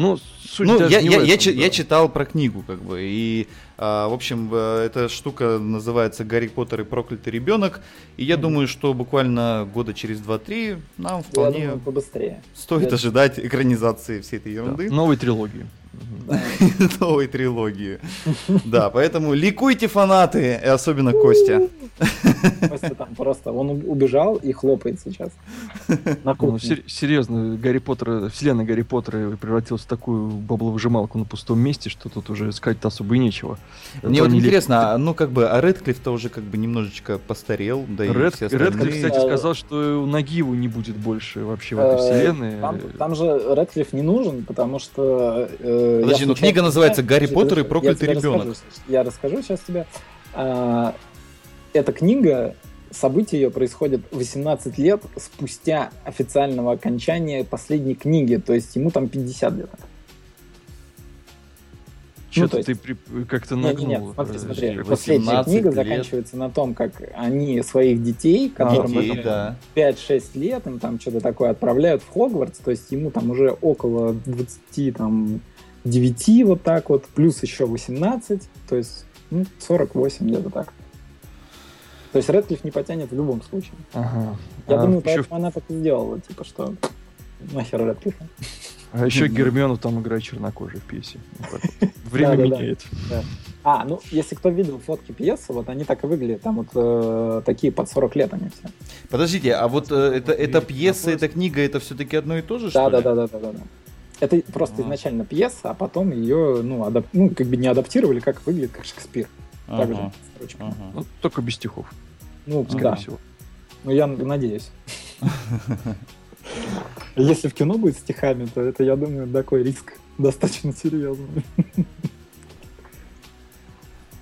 Ну, суть Ну, даже я, не я, в я, этом, чи- да. я читал про книгу, как бы, и, а, в общем, э, эта штука называется «Гарри Поттер и проклятый ребенок», и я думаю, что буквально года через 2-3 нам Я вполне думаю, побыстрее. стоит я- ожидать экранизации всей этой Да, ерунды, Новой трилогии. Новой трилогии. Да, поэтому ликуйте фанаты, и особенно Костя. Костя там просто, он убежал и хлопает сейчас. На Ну, серьезно, Гарри Поттер, вселенная Гарри Поттера превратилась в такую бабловыжималку на пустом месте, что тут уже сказать особо и нечего. Мне То вот интересно, а, ну как бы, а Редклифф-то уже как бы немножечко постарел, да и все Редклифф, кстати, Э, сказал, что у Нагиеву не будет больше вообще в этой Э, вселенной. Там, там же Редклифф не нужен, потому что... э, Подожди, ну книга называется «Гарри Поттер и проклятый я ребенок». расскажу. Я расскажу сейчас тебе. А, Эта книга, события ее происходят 18 лет спустя официального окончания последней книги, то есть ему там 50 лет. Что-то ну, то есть- ты при- как-то нагнул. не, не, смотри, э, смотри. как- Последняя 18 книга лет. заканчивается на том, как они своих детей, которым Детей, да. 5-6 лет, им там что-то такое отправляют в Хогвартс, то есть ему там уже около 20, там, 9 вот так вот, плюс еще 18, то есть ну, 48 где-то так. То есть Редклифф не потянет в любом случае. Ага. Я а, думаю, еще, поэтому она так и сделала, типа, что нахер Редклиффа. а еще. Гермиону там играет чернокожий в пьесе. Время меняет. А, ну, если кто видел фотки пьесы, вот они так и выглядят, там вот э, такие под 40 лет они все. Подождите, а вот э, это, это пьеса, эта книга, это все-таки одно и то же, что Да, ли? да, да, да, да, да, да. Это просто А. изначально пьеса, а потом ее, ну, адап- ну, как бы не адаптировали, как выглядит, как Шекспир. Так же, Ага, с строчками. ага. Ну, только без стихов, Ну, скорее да. всего. Ну, я надеюсь. Если в кино будет стихами, то это, я думаю, такой риск достаточно серьезный.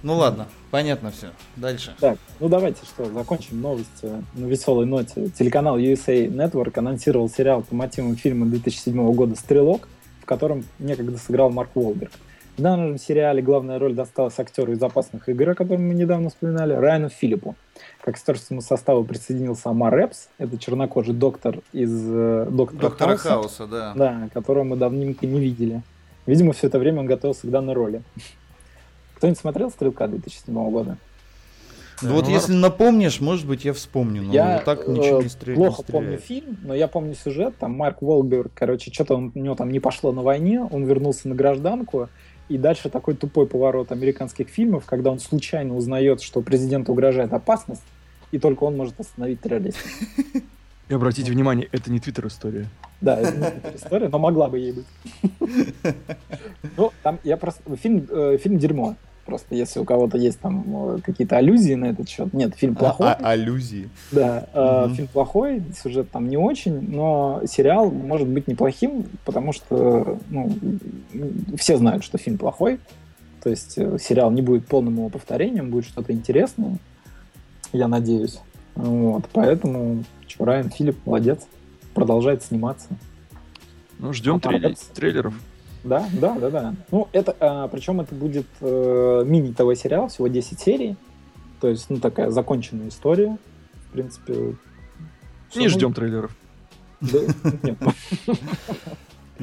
Ну ладно, понятно все. Дальше. Так, ну давайте что, закончим новости на веселой ноте. Телеканал USA Network анонсировал сериал по мотивам фильма 2007 года «Стрелок», в котором некогда сыграл Марк Уолберг. В данном сериале главная роль досталась актеру из «Опасных игр», о котором мы недавно вспоминали, Райану Филиппу. К актерскому составу присоединился Амар Эпс, это чернокожий доктор из э, «Доктора, Доктора Хауса». Хауса, да. Да, которого мы давненько не видели. Видимо, все это время он готовился к данной роли. Кто-нибудь смотрел «Стрелка» 2007 года? Ну Вот Ну, если напомнишь, может быть, я вспомню. Но я так ничего э, не стреляет. плохо помню фильм, но я помню сюжет. Там Марк Уолберг, короче, что-то он- у него там не пошло на войне, он вернулся на гражданку, и дальше такой тупой поворот американских фильмов, когда он случайно узнает, что президенту угрожает опасность, и только он может остановить террористов. И обратите внимание, это не твиттер-история. Да, история, но могла бы ей быть. Ну, там я просто... Фильм, э, фильм дерьмо. Просто если у кого-то есть там э, какие-то аллюзии на этот счет. Нет, фильм плохой. А- аллюзии. Да, э, фильм плохой, сюжет там не очень, но сериал может быть неплохим, потому что ну, все знают, что фильм плохой. То есть сериал не будет полным его повторением, будет что-то интересное, я надеюсь. Вот, поэтому чё, Райан Филипп молодец, продолжает сниматься. Ну, ждем А, трейлер- трейлеров. Да, да, да, да. Ну, это, а, причем это будет э, мини-ТВ-сериал, всего 10 серий. То есть, ну, такая законченная история. В принципе... Не ну, ждем трейлеров. Да, нет,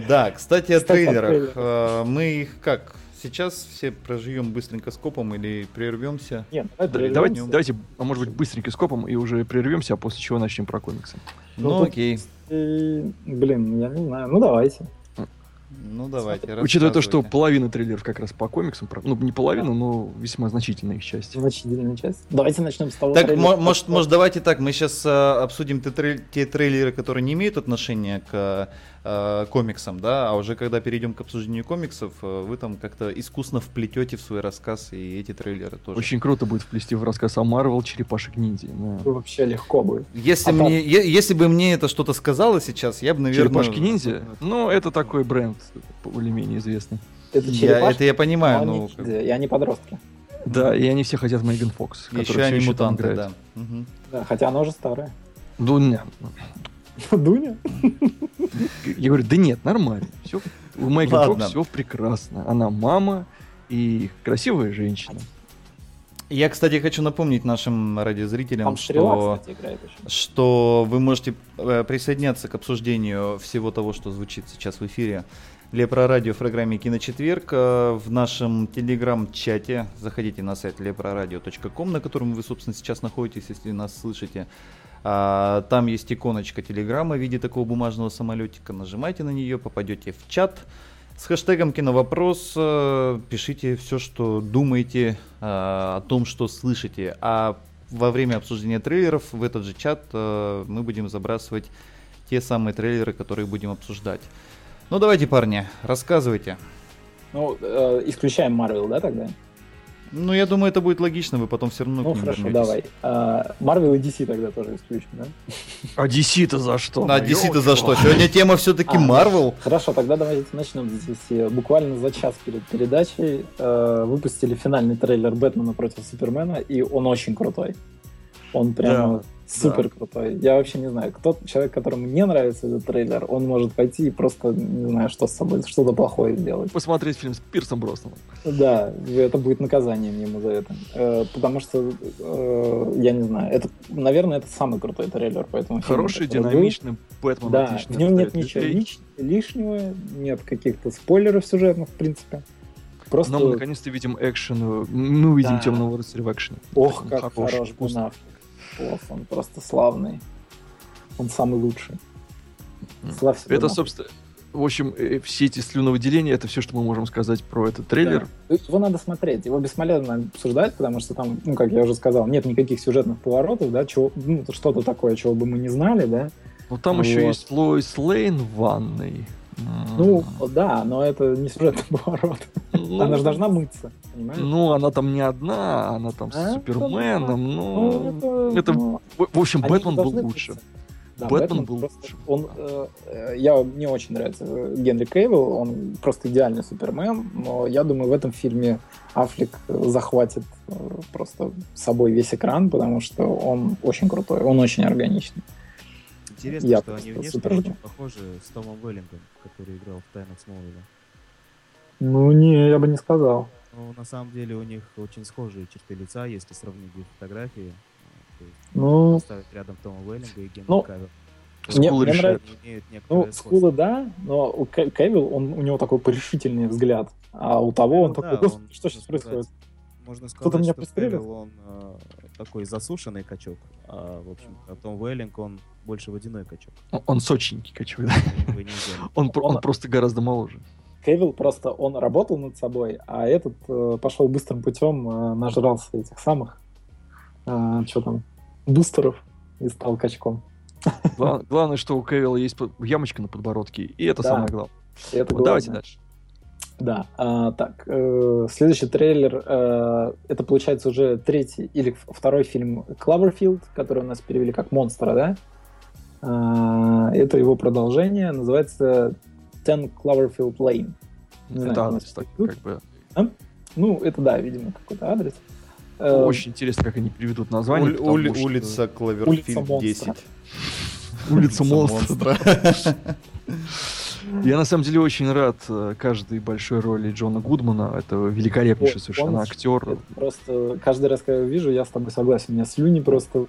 Да, кстати, о трейлерах. Э, Мы их как? Сейчас все проживем быстренько скопом или прервемся? нет. Давайте, давайте, а может быть, быстренько скопом и уже прервемся, а после чего начнем про комиксы. Ну, Ну окей. И, блин, я не знаю. Ну, давайте. Ну давайте. Учитывая то, что половина трейлеров как раз по комиксам, ну, не половина, но весьма значительная их часть. Значительная часть. Давайте начнем с того. Так, трейлера. мо- может, может, давайте так, мы сейчас обсудим те, трей- те трейлеры, которые не имеют отношения к э, комиксам, да, а уже когда перейдем к обсуждению комиксов, э, вы там как-то искусно вплетете в свой рассказ и эти трейлеры тоже. Очень круто будет вплести в рассказ о Марвел черепашек ниндзя. да. Вообще легко будет. Если, А там- мне, е- если бы мне это что-то сказало сейчас, я бы, наверное... Черепашки ниндзя? Ну, это такой бренд более-менее известный. Это Я, это я но понимаю, они ну, как- ниндзя, и они подростки. Да, и они все хотят Меган Фокс, еще которая они там мутанты, играет. да. Мгм. Да, хотя она уже старая. Дуня. Дуня? Я говорю, да нет, нормально. Все, у Меган Ладно. Фокс все прекрасно. Она мама и красивая женщина. Я, кстати, хочу напомнить нашим радиозрителям, Там Стрела, что, кстати, играет еще. что вы можете э, присоединяться к обсуждению всего того, что звучит сейчас в эфире Лепро Радио в программе Киночетверг э, в нашем телеграм-чате. Заходите на сайт leproradio.com, на котором вы, собственно, сейчас находитесь, если нас слышите. А, Там есть иконочка телеграмма в виде такого бумажного самолетика. Нажимайте на нее, попадете в чат. С хэштегом киновопрос э, пишите все, что думаете э, о том, что слышите. А во время обсуждения трейлеров в этот же чат э, мы будем забрасывать те самые трейлеры, которые будем обсуждать. Ну давайте, парни, рассказывайте. Ну, э, исключаем Марвел, да, тогда? Ну, я думаю, это будет логично, вы потом все равно Ну, хорошо, вернетесь. давай. А, Марвел и DC тогда тоже исключим, да? А DC-то за что? А DC-то за что? Сегодня тема все-таки А, Марвел. Хорошо, тогда давайте начнем с DC. Буквально за час перед передачей э, выпустили финальный трейлер Бэтмена против Супермена, и он очень крутой. Он прямо супер крутой. Я вообще не знаю, кто человек, которому не нравится этот трейлер, он может пойти и просто, не знаю, что с собой, что-то плохое сделать. Посмотреть фильм с Пирсом Броснаном. Да, это будет наказанием ему за это. Э, потому что, э, я не знаю, это, наверное, это самый крутой трейлер по этому фильму, Хороший, динамичный Бэтмен. Да, в нем нет ничего лишнего, нет каких-то спойлеров сюжетных, в принципе. Просто, Но мы наконец-то видим экшен. Мы увидим Да. темного рыцаря в экшене. ох, Он как хороший, хорош вкусный. Ох, он просто славный. Он самый лучший. Славься, Бен Это, собственно, в общем, э, все эти слюновыделения, это все, что мы можем сказать про этот трейлер. Да. Его надо смотреть, его бесполезно обсуждать, потому что там, ну, как я уже сказал, нет никаких сюжетных поворотов, да, чего, ну, что-то такое, чего бы мы не знали, да. Но там еще Вот. есть Лоис Лейн в ванной. Ну, да, но это не сюжетный поворот. Ну, Она же должна мыться, понимаешь? Ну, она там не одна, она там с А, Суперменом. Ну, Ну, это- ну, в общем, они Бэтмен был лучше. мыться. Да, Бэтмен Бэтмен был просто- лучше. Он, э, э, я, мне очень нравится э, Генри Кейвилл, он просто идеальный Супермен, но я думаю, в этом фильме Аффлек захватит э, просто с собой весь экран, потому что он очень крутой, он очень органичный. Интересно, Я что они внешне супер очень похожи с Томом Веллингом, который играл в «Тайнах Смолвиля». Ну, не, я бы не сказал. Но на самом деле у них очень схожие черты лица, если сравнить их фотографии. То есть Ну, поставить рядом Тома Веллинга и Генри Ну, Кавилла. мне- Скулы мне решают. нравится- ну, скулы да, но у Кевилл, он, у него такой порешительный взгляд, а у того он Ну такой, да, «Господи, он, что сейчас можно сказать, происходит? Можно Кто-то сказать, меня что пристрелил? Кавилл, он э, такой засушенный качок, а, в общем, а Том Веллинг, он больше водяной качок. Он- Он сочненький, качок, да? Он, он просто гораздо моложе. Кевилл просто, он работал над собой, а этот э, пошел быстрым путем, э, нажрался этих самых, что там, бустеров и стал качком. Гла- Главное, что у Кевилла есть ямочка на подбородке, и это Да. самое главное. Это Вот давайте главное. дальше. Да, а, так, э, следующий трейлер, э, это получается уже третий или второй фильм Клаверфилд, который у нас перевели как «Монстра», да? А, это его продолжение, называется Ten Cloverfield Lane. Не знаю, Это как адрес так, как бы. Ну, это да, видимо, какой-то адрес. Э, Очень интересно, как они переведут название. Уль- потому ули- что- Улица Кловерфилд Улица 10. монстра. Улица монстра. Я на самом деле очень рад э, каждой большой роли Джона Гудмана. Это великолепнейший совершенно он- актер. Просто каждый раз, когда я вижу, я с тобой согласен. У меня слюни просто...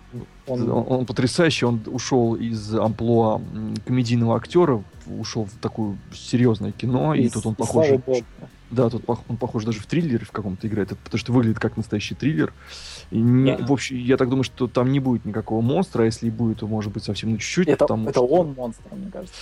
Он, Он, он потрясающий, он ушел из амплуа комедийного актера, ушел в такое серьезное кино, и, тут он и похож. Да, тут он похож даже в триллере в каком-то играет, потому что выглядит как настоящий триллер. И не- Да. В общем, я так думаю, что там не будет никакого монстра, а если и будет, то может быть совсем на чуть-чуть. Это, потому это что- он монстр, мне кажется.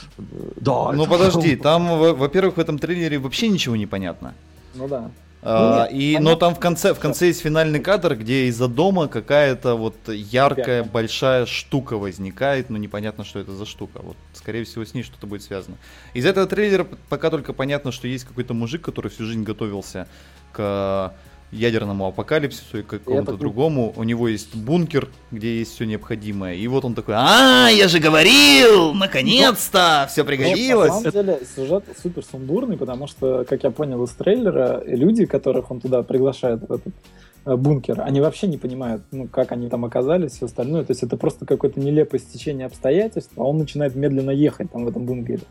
Да. Ну подожди, там, во- во-первых, в этом трейлере вообще ничего не понятно. Ну да. А, нет, и, понятно. но там в конце, в конце есть финальный кадр, где из-за дома какая-то вот яркая большая штука возникает, но непонятно, что это за штука. Вот, скорее всего, с ней что-то будет связано. Из этого трейлера пока только понятно, что есть какой-то мужик, который всю жизнь готовился к ядерному апокалипсису и какому-то другому. У него есть бункер, где есть все необходимое. И вот он такой, а, я же говорил, наконец-то, все Но, пригодилось. на самом деле сюжет супер сумбурный, потому что, как я понял из трейлера, люди, которых он туда приглашает в этот э, бункер, они вообще не понимают, ну, как они там оказались, все остальное. То есть это просто какое-то нелепое стечение обстоятельств, а он начинает медленно ехать там в этом бункере.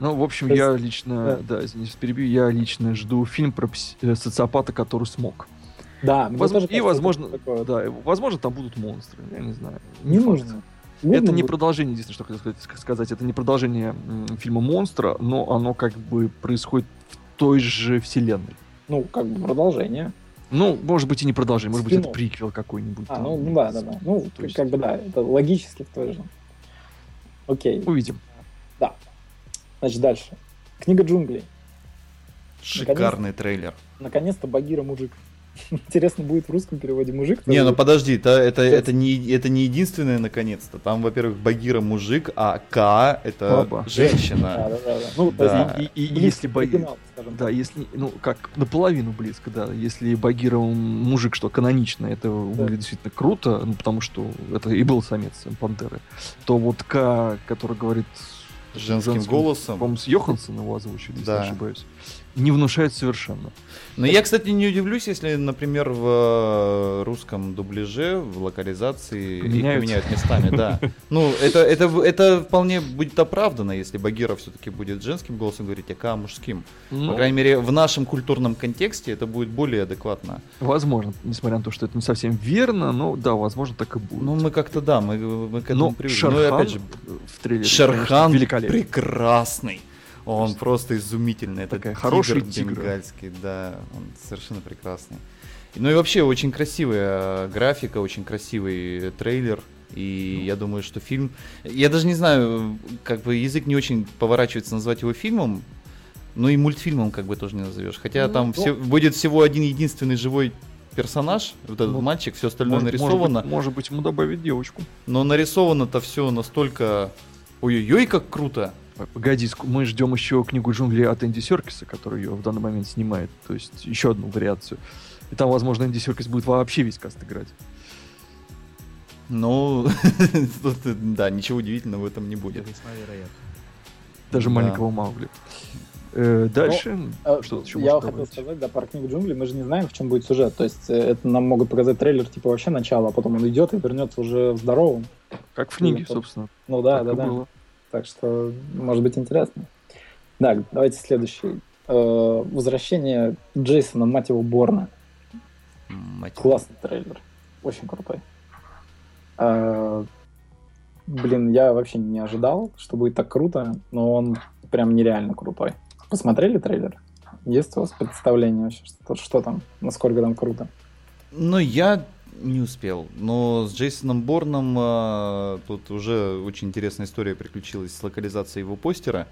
Ну, в общем, есть- я лично, да, извините, перебью, я лично жду фильм про э, социопата, который смог. Да, Воз- тоже И, возможно, это такое. да, возможно, там будут монстры, я не знаю. Не факт. нужно. Это Нужно не продолжение, единственное, что хотел сказать- это не продолжение фильма «Монстра», но оно как бы происходит в той же вселенной. Ну, как бы продолжение. Ну, может быть, и не продолжение, может быть, это приквел какой-нибудь. А, там. ну, да, да, да. Ну, То есть- как бы да, это логически в той же. Окей, Увидим. Значит, дальше. Книга джунглей. Шикарный трейлер. Наконец-то Багира мужик. Интересно, будет в русском переводе мужик? Не, ну подожди, это, это, это, не, это не единственное наконец-то. Там, во-первых, Багира мужик, а К это Баба. Да, женщина. да, да. да. Ну, Да. И, и- и если Багира... Да, так. если, ну, как наполовину близко, да. Если Багира мужик, что канонично, это выглядит действительно круто, ну, потому что это и был самец пантеры, то вот К, который говорит Женским голосом. По-моему, с Йоханссон его озвучили, если Да. не ошибаюсь. Не внушает совершенно. Но я, кстати, не удивлюсь, если, например, в э, русском дубляже, в локализации их Поменяют. поменяют местами, да. Ну, это, это, это вполне будет оправдано, если Багира все-таки будет женским голосом говорить, а мужским. По Ну, крайней мере, в нашем культурном контексте это будет более адекватно. возможно, несмотря на то, что это не совсем верно, но да, возможно, так и будет. Ну, мы как-то, да, мы, мы к этому Но привыкли. Шерхан Ну, опять же, в трейлере, Шерхан конечно, великолепный. прекрасный. Он просто изумительный. Это Такая хороший тигр тигр. бенгальский, да, он совершенно прекрасный. Ну и вообще очень красивая э, графика, очень красивый трейлер. И я думаю, что фильм... Я даже не знаю, как бы язык не очень поворачивается назвать его фильмом, но и мультфильмом как бы тоже не назовешь. Хотя Ну, там ну. все, будет всего один единственный живой персонаж, вот этот Ну, мальчик, все остальное Может- нарисовано. Может быть, может быть, ему добавить девочку. Но нарисовано-то все настолько... Ой-ой-ой, как круто! Погоди, мы ждем еще книгу джунглей от Энди Серкиса, который ее в данный момент снимает. То есть еще одну вариацию. И там, возможно, Энди Серкис будет вообще весь каст играть. Ну, тут, да, ничего удивительного в этом не будет. Весьма вероятно. Даже Да. маленького Маугли. Э, дальше, А, что еще Я хотел добавить? сказать, да, про книгу джунглей, мы же не знаем, в чем будет сюжет. То есть э, это нам могут показать трейлер, типа, вообще начало, а потом он идет и вернется уже здоровым. Как в книге, собственно. Ну да, так да, да. было. Так что может быть интересно. Так, давайте следующий. Э, Возвращение Джейсона, мать его, Борна. Мать. Классный трейлер. Очень крутой. Э, Блин, я вообще не ожидал, что будет так круто, но он прям нереально крутой. Посмотрели трейлер? Есть у вас представление вообще, что, что там, насколько там круто? Ну, я не успел. Но с Джейсоном Борном а, тут уже очень интересная история приключилась с локализацией его постера.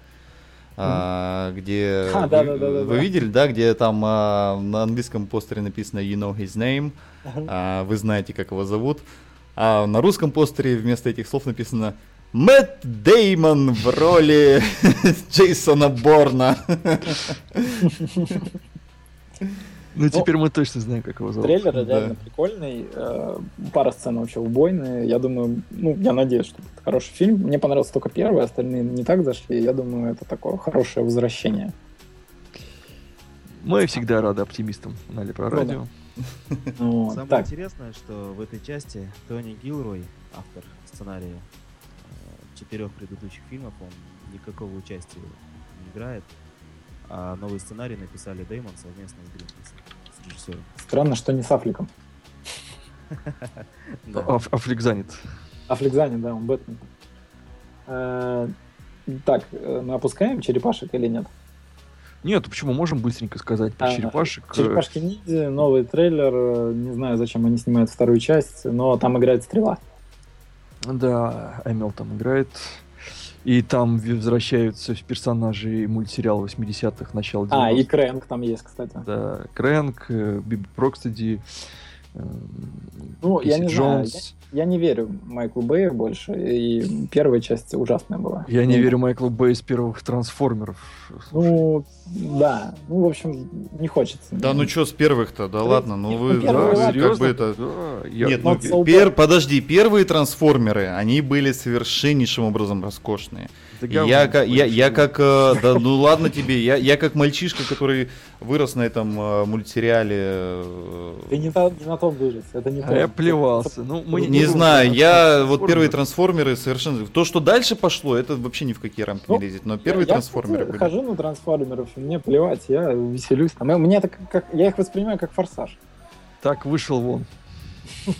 а, где А, вы, да, да, да, вы да. видели, да, где там а, на английском постере написано You know his name, а, вы знаете, как его зовут, а на русском постере вместо этих слов написано Мэтт Деймон в роли Джейсона Борна. Ну, теперь мы точно знаем, как его зовут. Трейлер реально прикольный, э, пара сцен вообще убойные. Я думаю, ну, я надеюсь, что это хороший фильм. Мне понравился только первый, остальные не так зашли. Я думаю, это такое хорошее возвращение. Мы всегда рады оптимистам на Ну да. Радио. Вот, Самое Так, интересное, что в этой части Тони Гилрой, автор сценария э, четырех предыдущих фильмов, он никакого участия не играет. А новый сценарий написали Дэймон совместно с Гринписом, с режиссером. странно, что не с Аффлеком. Да. Аф- Аффлек занят. Аффлек занят, да, он Бэтмен. Э, Так, э, мы опускаем черепашек или нет? Нет, почему? Можем быстренько сказать про А, черепашек. Черепашки ниндзя, новый трейлер. э, Не знаю, зачем они снимают вторую часть, но там играет стрела. Да, Эмил там играет. И там возвращаются персонажи мультсериала 80-х, начала 90-х. А, и Крэнк там есть, кстати. Да, Крэнк, э, Биби Прокстеди, э, Ну, я Кейси не знаю, Джонс. Я не верю Майклу Бэю больше, и первая часть ужасная была. Я не Ну, верю Майклу Бэй из первых трансформеров. Слушай, Ну, да. Ну, в общем, не хочется. Да ну чё с первых-то, да ладно, ну вы, Ну, первые, да, ладно. как бы это... Да, я- Нет, ну, ну, пер- подожди, первые трансформеры, они были совершеннейшим образом роскошные. Я, ка- я, я как, э, да ну ладно тебе, я, я как мальчишка, который вырос на этом э, мультсериале. э, Ты не, на- не на том вырос, это не А то. я плевался. Ну, мы не, будем знаю, я вот первые трансформеры совершенно... То, что дальше пошло, это вообще ни в какие рамки Ну, не лезет. Но первые я, трансформеры кстати, были. хожу на трансформеров, и мне плевать, я веселюсь. Там. Мне это как, как- я их воспринимаю как форсаж. Так вышел вон.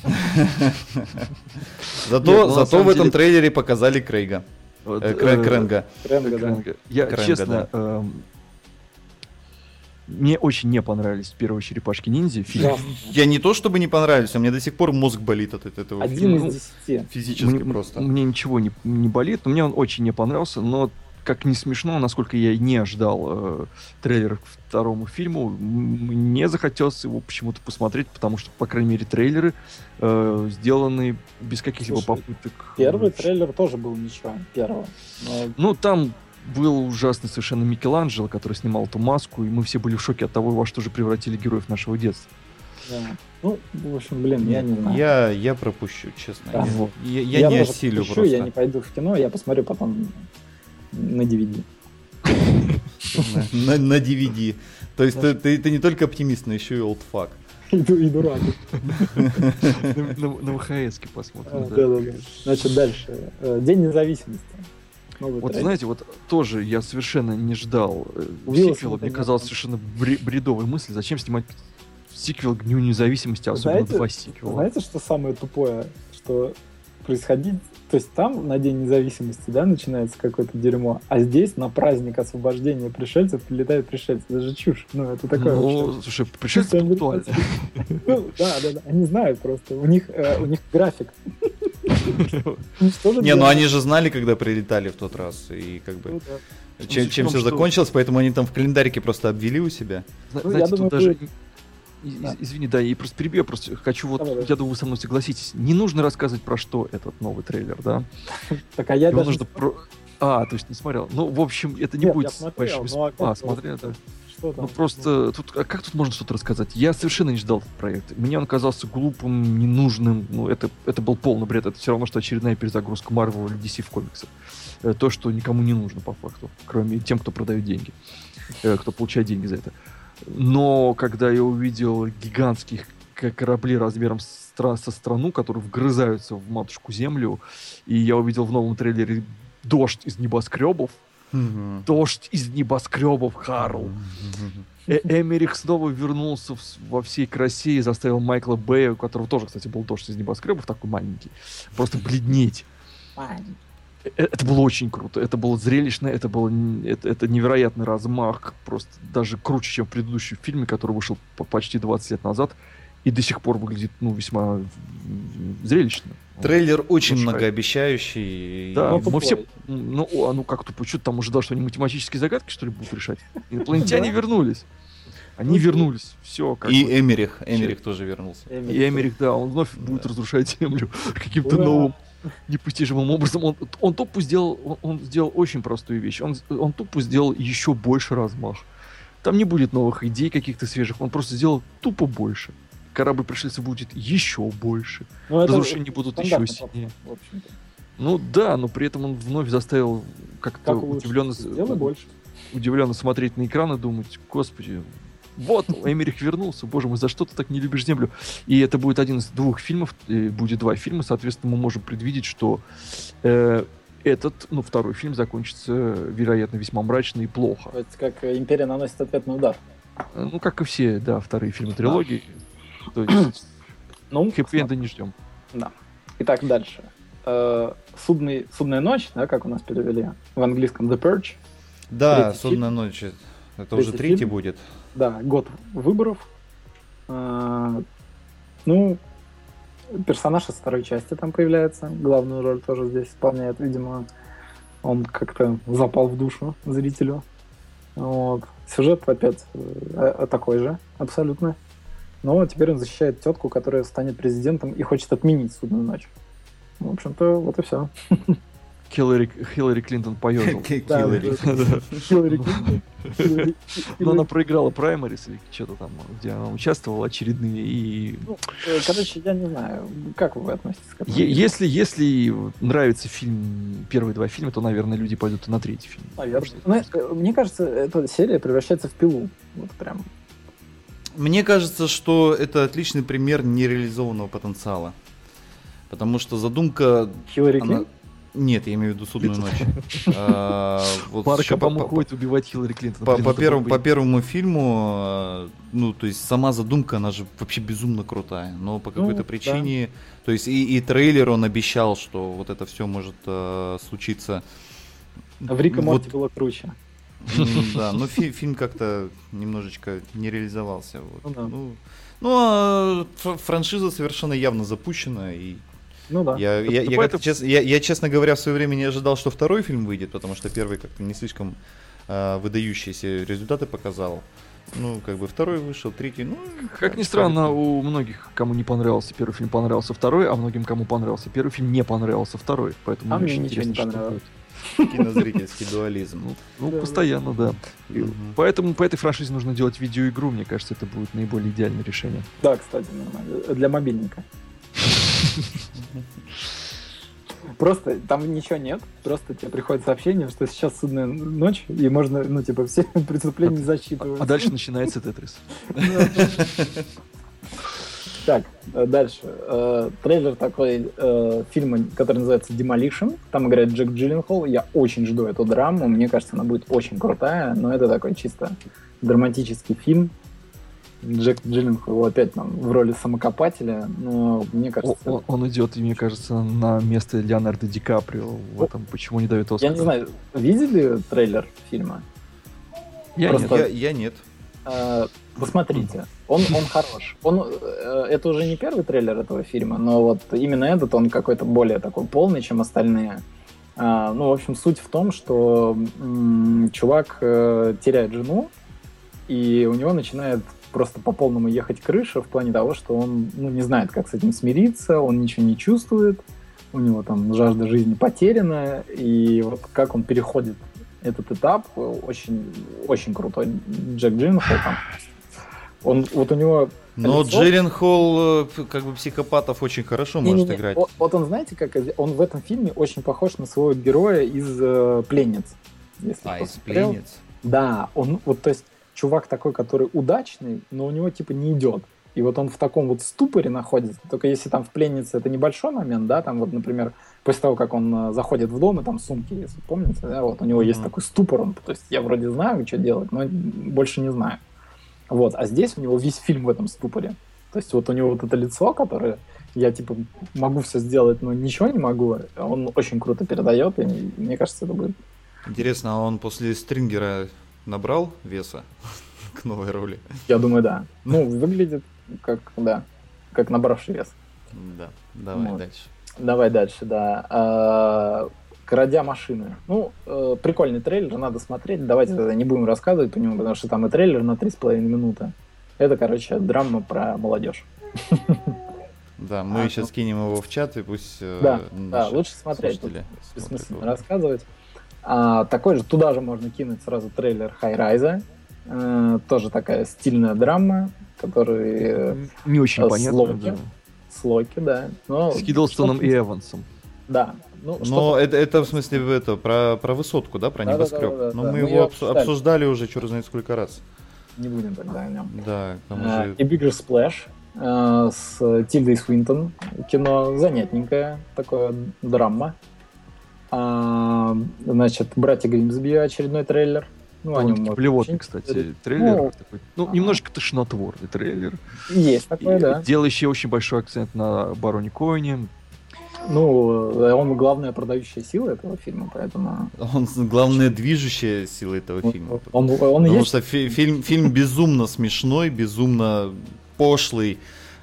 Зато, Нет, ну, зато в этом деле- трейлере показали Крейга. Вот, Э, Крэ- э, Крэнга. Крэнга, да. Я, честно, эм, мне очень не понравились первые черепашки-ниндзя. Фильм. Да. Я не то чтобы не понравился, у меня до сих пор мозг болит от этого Один фильма. из десяти. Физически Мне, просто. мне ничего не, не болит, но мне он очень не понравился, но как не смешно, насколько я не ожидал э, трейлер к второму фильму, мне захотелось его почему-то посмотреть, потому что, по крайней мере, трейлеры э, сделаны без каких-либо попыток. Первый трейлер тоже был ничего, первого. Но Ну, там был ужасный совершенно Микеланджело, который снимал эту маску, и мы все были в шоке от того, во что же превратили героев нашего детства. Да. Ну, в общем, блин, я не знаю. Я, я пропущу, честно. Да. Я- Вот. Я, я не осилю пропущу, просто. Я не пойду в кино, я посмотрю потом на DVD. на, DVD. То есть ты, не только оптимист, но еще и олдфак. Иду, и дурак. На, ВХС-ке посмотрим. Да-да-да. Значит, дальше. Э, День независимости. Новый Вот трейлер. знаете, вот тоже я совершенно не ждал э, Уилла сиквела. Мне казалось совершенно бре- бредовой мысль. Зачем снимать сиквел к Дню независимости, особенно Знаете- два сиквела? Знаете, что самое тупое? Что происходить... То есть там на День независимости, да, начинается какое-то дерьмо, а здесь на праздник освобождения пришельцев прилетают пришельцы. Это же чушь. Ну, это такое ну, вообще. слушай, пришельцы. Ну, да, да, да. Они знают просто. У них, э, у них график. Ну, Не, ну они же знали, когда прилетали в тот раз. И как бы Ну, чем, чем том, все закончилось, поэтому они там в календарике просто обвели у себя. Ну, я Знаете, думаю, тут даже... Да. Извини, да, и просто перебью, я просто хочу вот, Давай, я думаю, вы со мной согласитесь, не нужно рассказывать про что этот новый трейлер, да? Так, а я Его даже... нужно про... А, то есть не смотрел. Ну, в общем, это не Нет, будет я смотрел, большим... ну, а А, смотрел, да. Что там? Ну просто тут а как тут можно что-то рассказать? Я совершенно не ждал этот проект. Мне он казался глупым, ненужным. Ну это это был полный бред. Это все равно что очередная перезагрузка Marvel или DC в комиксы. Э, То, что никому не нужно по факту, кроме тем, кто продает деньги, э, кто получает деньги за это. Но когда я увидел гигантских корабли размером с со страну, которые вгрызаются в матушку землю, и я увидел в новом трейлере дождь из небоскребов, дождь из небоскребов, Харл. Э- Эмерих снова вернулся в во всей красе и заставил Майкла Бэя, у которого тоже, кстати, был дождь из небоскребов, такой маленький, просто бледнеть. Э- Это было очень круто, это было зрелищно, это был это, это невероятный размах, просто даже круче, чем в предыдущем фильме, который вышел по- почти 20 лет назад и до сих пор выглядит ну весьма зрелищно. Трейлер очень Слушай, многообещающий. Да, Ну, мы все, ну, о, а ну как тупо, что там ожидал, что они математические загадки, что ли, будут решать? Инопланетяне вернулись. Они Ну, вернулись. Все, как И бы. Эмерих. Эмерих тоже вернулся. И Эмерих, да, он вновь будет разрушать Землю каким-то новым непостижимым образом. Он, он тупо сделал, он, он сделал очень простую вещь. Он, он тупо сделал еще больше размах. Там не будет новых идей каких-то свежих. Он просто сделал тупо больше. Корабль пришельцев будет еще больше. Ну, это Разрушения будут еще сильнее. Ну да, но при этом он вновь заставил как-то Как удивленно, удивленно смотреть на экран и думать, господи, вот, Эмерих вернулся, боже мой, за что ты так не любишь Землю? И это будет один из двух фильмов, будет два фильма, соответственно, мы можем предвидеть, что э, этот, ну, второй фильм закончится, вероятно, весьма мрачно и плохо. То есть, как Империя наносит ответный удар. Э, Ну, как и все, да, вторые фильмы трилогии. То есть, Ну, хэппи-энда не ждем. Да. Итак, дальше. Э, судный, судная ночь, да, как у нас перевели в английском The Purge. Да, Судная ночь. Это уже Третий третий фильм. будет. Да, год выборов. Э, ну, персонаж из второй части там появляется. Главную роль тоже здесь исполняет, видимо, он как-то запал в душу зрителю. Вот. Сюжет опять э, такой же, абсолютно. Но теперь он защищает тетку, которая станет президентом и хочет отменить судную ночь. В общем-то, вот и все. Хиллари, Хиллари Клинтон поежил. Да, Хиллари. Клинтон. Но она проиграла праймерис или что-то там, где она участвовала очередные. И Ну, э, короче, я не знаю, как вы относитесь к этому? если, если нравится фильм, первые два фильма, то, наверное, люди пойдут и на третий фильм. Наверное. Э, Мне кажется, эта серия превращается в пилу. Вот прям. Мне кажется, что это отличный пример нереализованного потенциала. Потому что задумка... Хиллари она- Клинтон? Нет, я имею в виду судную ночь. А, по- Обама убивать Хиллари Клинтон. По, первому, фильму, э, ну, то есть сама задумка, она же вообще безумно крутая. Но по какой-то да. причине, то есть и, трейлер он обещал, что вот это все может э, случиться. В Рик и Вот, Морти было круче. Да, но фи- фильм как-то немножечко не реализовался. Ну. Ну, ну, а фр- франшиза совершенно явно запущена, и Ну да. я, я, я, как-то поэтому- чес- я- я, честно говоря, в свое время не ожидал, что второй фильм выйдет, потому что первый как-то не слишком а, выдающиеся результаты показал. Ну, как бы второй вышел, третий, ну... Как ни странно, у многих, кому не понравился первый фильм, понравился второй, а многим, кому понравился первый фильм, не понравился второй. Поэтому А мне очень ничего не интересно, что понравилось. будет. кинозрительский дуализм. Ну, ну, Да, постоянно, да. Поэтому по этой франшизе нужно делать видеоигру, мне кажется, это будет наиболее идеальное решение. Да, кстати, нормально. Для мобильника. Просто там ничего нет, просто тебе приходит сообщение, что сейчас судная ночь, и можно, ну, типа, все преступления засчитывать. А дальше начинается Тетрис. Так, э, дальше. Э, Трейлер такой э, фильма, который называется Demolition. Там играет Джек Джилленхол. Я очень жду эту драму. Мне кажется, она будет очень крутая, но это такой чисто драматический фильм. Джек Джилленхол опять там в роли самокопателя, но мне О- кажется... Он, он идет, и мне кажется, на место Леонардо Ди Каприо. В этом почему не дают Оскар. Я не знаю, видели трейлер фильма? Я просто- нет. Я, я нет. Э, Посмотрите, он, он хорош. Он, э, это уже не первый трейлер этого фильма, но вот именно этот, он какой-то более такой полный, чем остальные. А, ну, в общем, суть в том, что м, чувак э, теряет жену, и у него начинает просто по полному ехать крыша в плане того, что он ну, не знает, как с этим смириться, он ничего не чувствует, у него там жажда жизни потеряна, и вот как он переходит этот этап, очень, очень крутой. Джек Джилленхол там. Он, вот у него... Но Лицо? Джерен Холл, э, как бы психопатов очень хорошо может Не-не-не, играть. Вот, вот он, знаете, как он в этом фильме очень похож на своего героя из э, «Пленниц». Если А, из пленниц. Да, он вот, то есть, чувак такой, который удачный, но у него типа не идет. И вот он в таком вот ступоре находится. Только если там в пленнице это небольшой момент, да, там вот, например, после того, как он э, заходит в дом, и там сумки, если помните, да, вот у него есть такой ступор, он, то есть я вроде знаю, что делать, но больше не знаю. Вот, а здесь у него весь фильм в этом ступоре. То есть вот у него вот это лицо, которое я типа могу все сделать, но ничего не могу, он очень круто передает, и мне кажется, это будет Интересно, а он после Стрингера набрал веса к новой роли? Я думаю, да. Ну, выглядит как, да, как набравший вес. Да, давай Вот. дальше. Давай дальше, да. А, Крадя машины. Ну, э, прикольный трейлер, надо смотреть. Давайте тогда не будем рассказывать по нему, потому что там и трейлер на 3,5 минуты. Это, короче, драма про молодежь. Да, мы А, сейчас ну. кинем его в чат и пусть э, Да, да, лучше смотреть. бессмысленно рассказывать. А, такой же, туда же можно кинуть сразу трейлер Хайрайза. Э, тоже такая стильная драма, который э, Не очень э, понятно. Слоки. да. с Локи, да. Но С Хиддлстоном и Эвансом. Да. Ну, Но это, это в смысле это про, про высотку, да, про Да-да-да-да-да, небоскреб. Но да. мы Мы его обсуждали. обсуждали уже, черт знает сколько раз. Не будем тогда о нем. Да, к тому А, же И Bigger Splash э, с Тильдой Свинтон. Кино занятненькое, такое драма. А, значит, «Братья Гримсби» очередной трейлер. Ну, о нем плевотный, очень- кстати, трейлер. Ну, такой. Ну, а. немножко тошнотворный трейлер. Есть такое, И да. Делающий очень большой акцент на Бароне Коэне. Ну, он главная продающая сила этого фильма, поэтому... он главная движущая сила этого он- фильма. Он, он Потому есть что фи- фильм, фильм безумно смешной, безумно пошлый.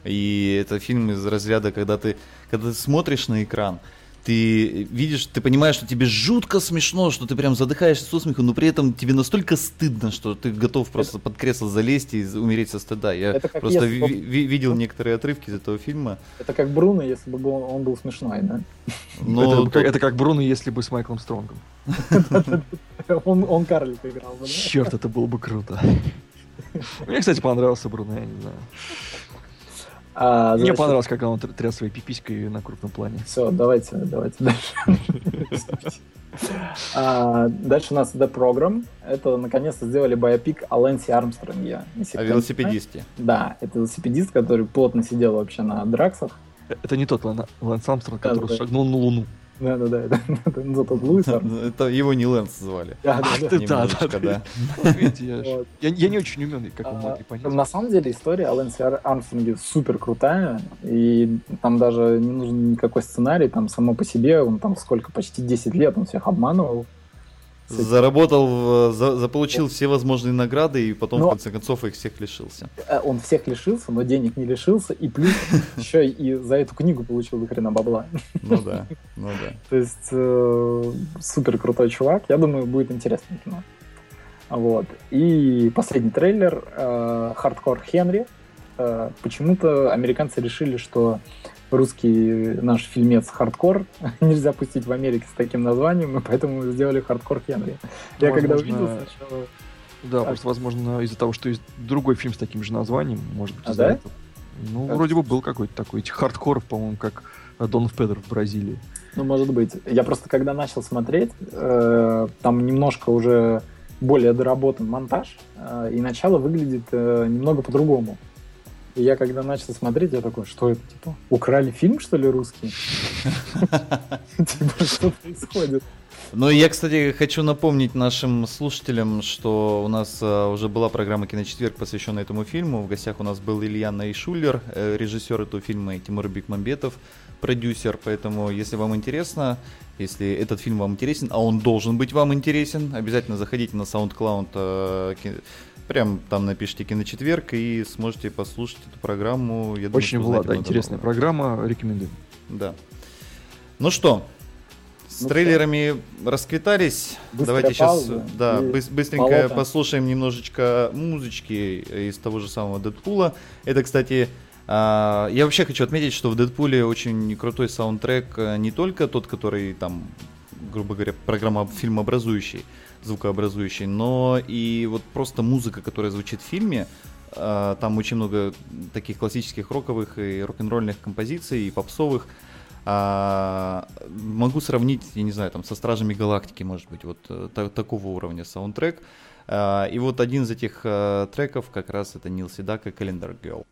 И это фильм из разряда, когда ты, когда ты смотришь на экран, ты видишь, ты понимаешь, что тебе жутко смешно, что ты прям задыхаешься со смеху, но при этом тебе настолько стыдно, что ты готов просто под кресло залезть и умереть со стыда. Я просто если ви- ви- видел некоторые отрывки из этого фильма. Это как Бруно, если бы он был смешной, да? Но это, тут- как, это как Бруно, если бы с Майклом Стронгом. Он, он карлика играл бы, да? Черт, это было бы круто. Мне, кстати, понравился Бруно, я не знаю. А, Мне значит, понравилось, как он тр- тряс своей пиписькой на крупном плане. Все, давайте, давайте дальше. А, Дальше у нас The Program. Это наконец-то сделали биопик о Лэнсе Армстронге. О велосипедисте. Да, это велосипедист, который плотно сидел вообще на драксах. Это не тот Лэн- Лэнс Армстронг, который шагнул на Луну. Да-да-да, это, это, ну, тот Луис Армстронг. Это его не Лэнс звали. Да-да-да. Да, Немножечко, да, да. Ж- Вот. я, не очень умен, как вы А, могли понять. На самом деле история о Лэнсе Ар- Армстронге супер крутая, и там даже не нужен никакой сценарий, там само по себе, он там сколько, почти 10 лет он всех обманывал. Заработал, за- заполучил все возможные награды и потом, Но- в конце концов, их всех лишился. Э, Он всех лишился, но денег не лишился, и плюс еще и за эту книгу получил до хрена бабла. Ну да, ну да. То есть э, супер крутой чувак, я думаю, будет интересное кино. Вот. И последний трейлер э, Хардкор Хенри. Э, Почему-то американцы решили, что русский наш фильмец Хардкор нельзя пустить в Америке с таким названием, и поэтому сделали Хардкор Хенри. Я когда Возможно, увидел сначала... Да, Так. просто, возможно, из-за того, что есть другой фильм с таким же названием, может быть, А, из-за да? этого. Ну, Как? вроде бы был какой-то такой, этих хардкоров, по-моему, как Дон Педер в Бразилии. Ну, может быть. Я просто когда начал смотреть, э, там немножко уже более доработан монтаж, э, и начало выглядит э, немного по-другому. И я когда начал смотреть, я такой, что это, типа, украли фильм, что ли, русский? Типа, что происходит? Ну, и я, кстати, хочу напомнить нашим слушателям, что у нас э, уже была программа «Киночетверг», посвященная этому фильму. В гостях у нас был Илья Наишулер, э, режиссер этого фильма, и Тимур Бекмамбетов, продюсер. Поэтому, если вам интересно, если этот фильм вам интересен, а он должен быть вам интересен, обязательно заходите на SoundCloud, э, прям там напишите «Киночетверг» и сможете послушать эту программу. Я думаю, Очень что была, да, интересная нового. программа, рекомендую. Да. Ну что, с Ну трейлерами расквитались. Быстрая Давайте сейчас пауза да, и быс- быстренько болото. послушаем немножечко музычки из того же самого Дэдпула. Это, кстати, а, я вообще хочу отметить, что в Дэдпуле очень крутой саундтрек, а, не только тот, который там, грубо говоря, программа фильмообразующий, звукообразующий, но и вот просто музыка, которая звучит в фильме. А, Там очень много таких классических роковых и рок-н-ролльных композиций, и попсовых. А, могу сравнить, я не знаю, там со Стражами Галактики, может быть, вот э, та- такого уровня саундтрек. А, и вот один из этих э, треков как раз это Нил Седака «Calendar Girl».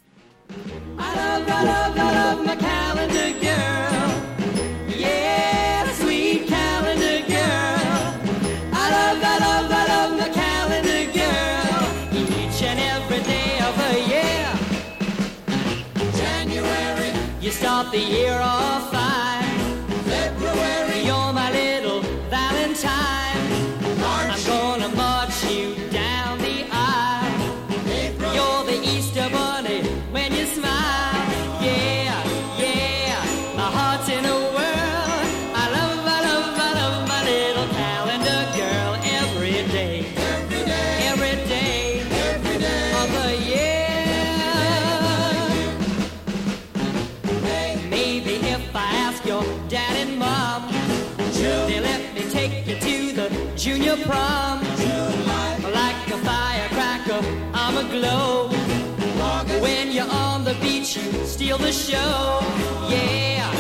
I love, I love, I love my calendar girl. The year off Glow. When you're on the beach, you steal the show. Yeah,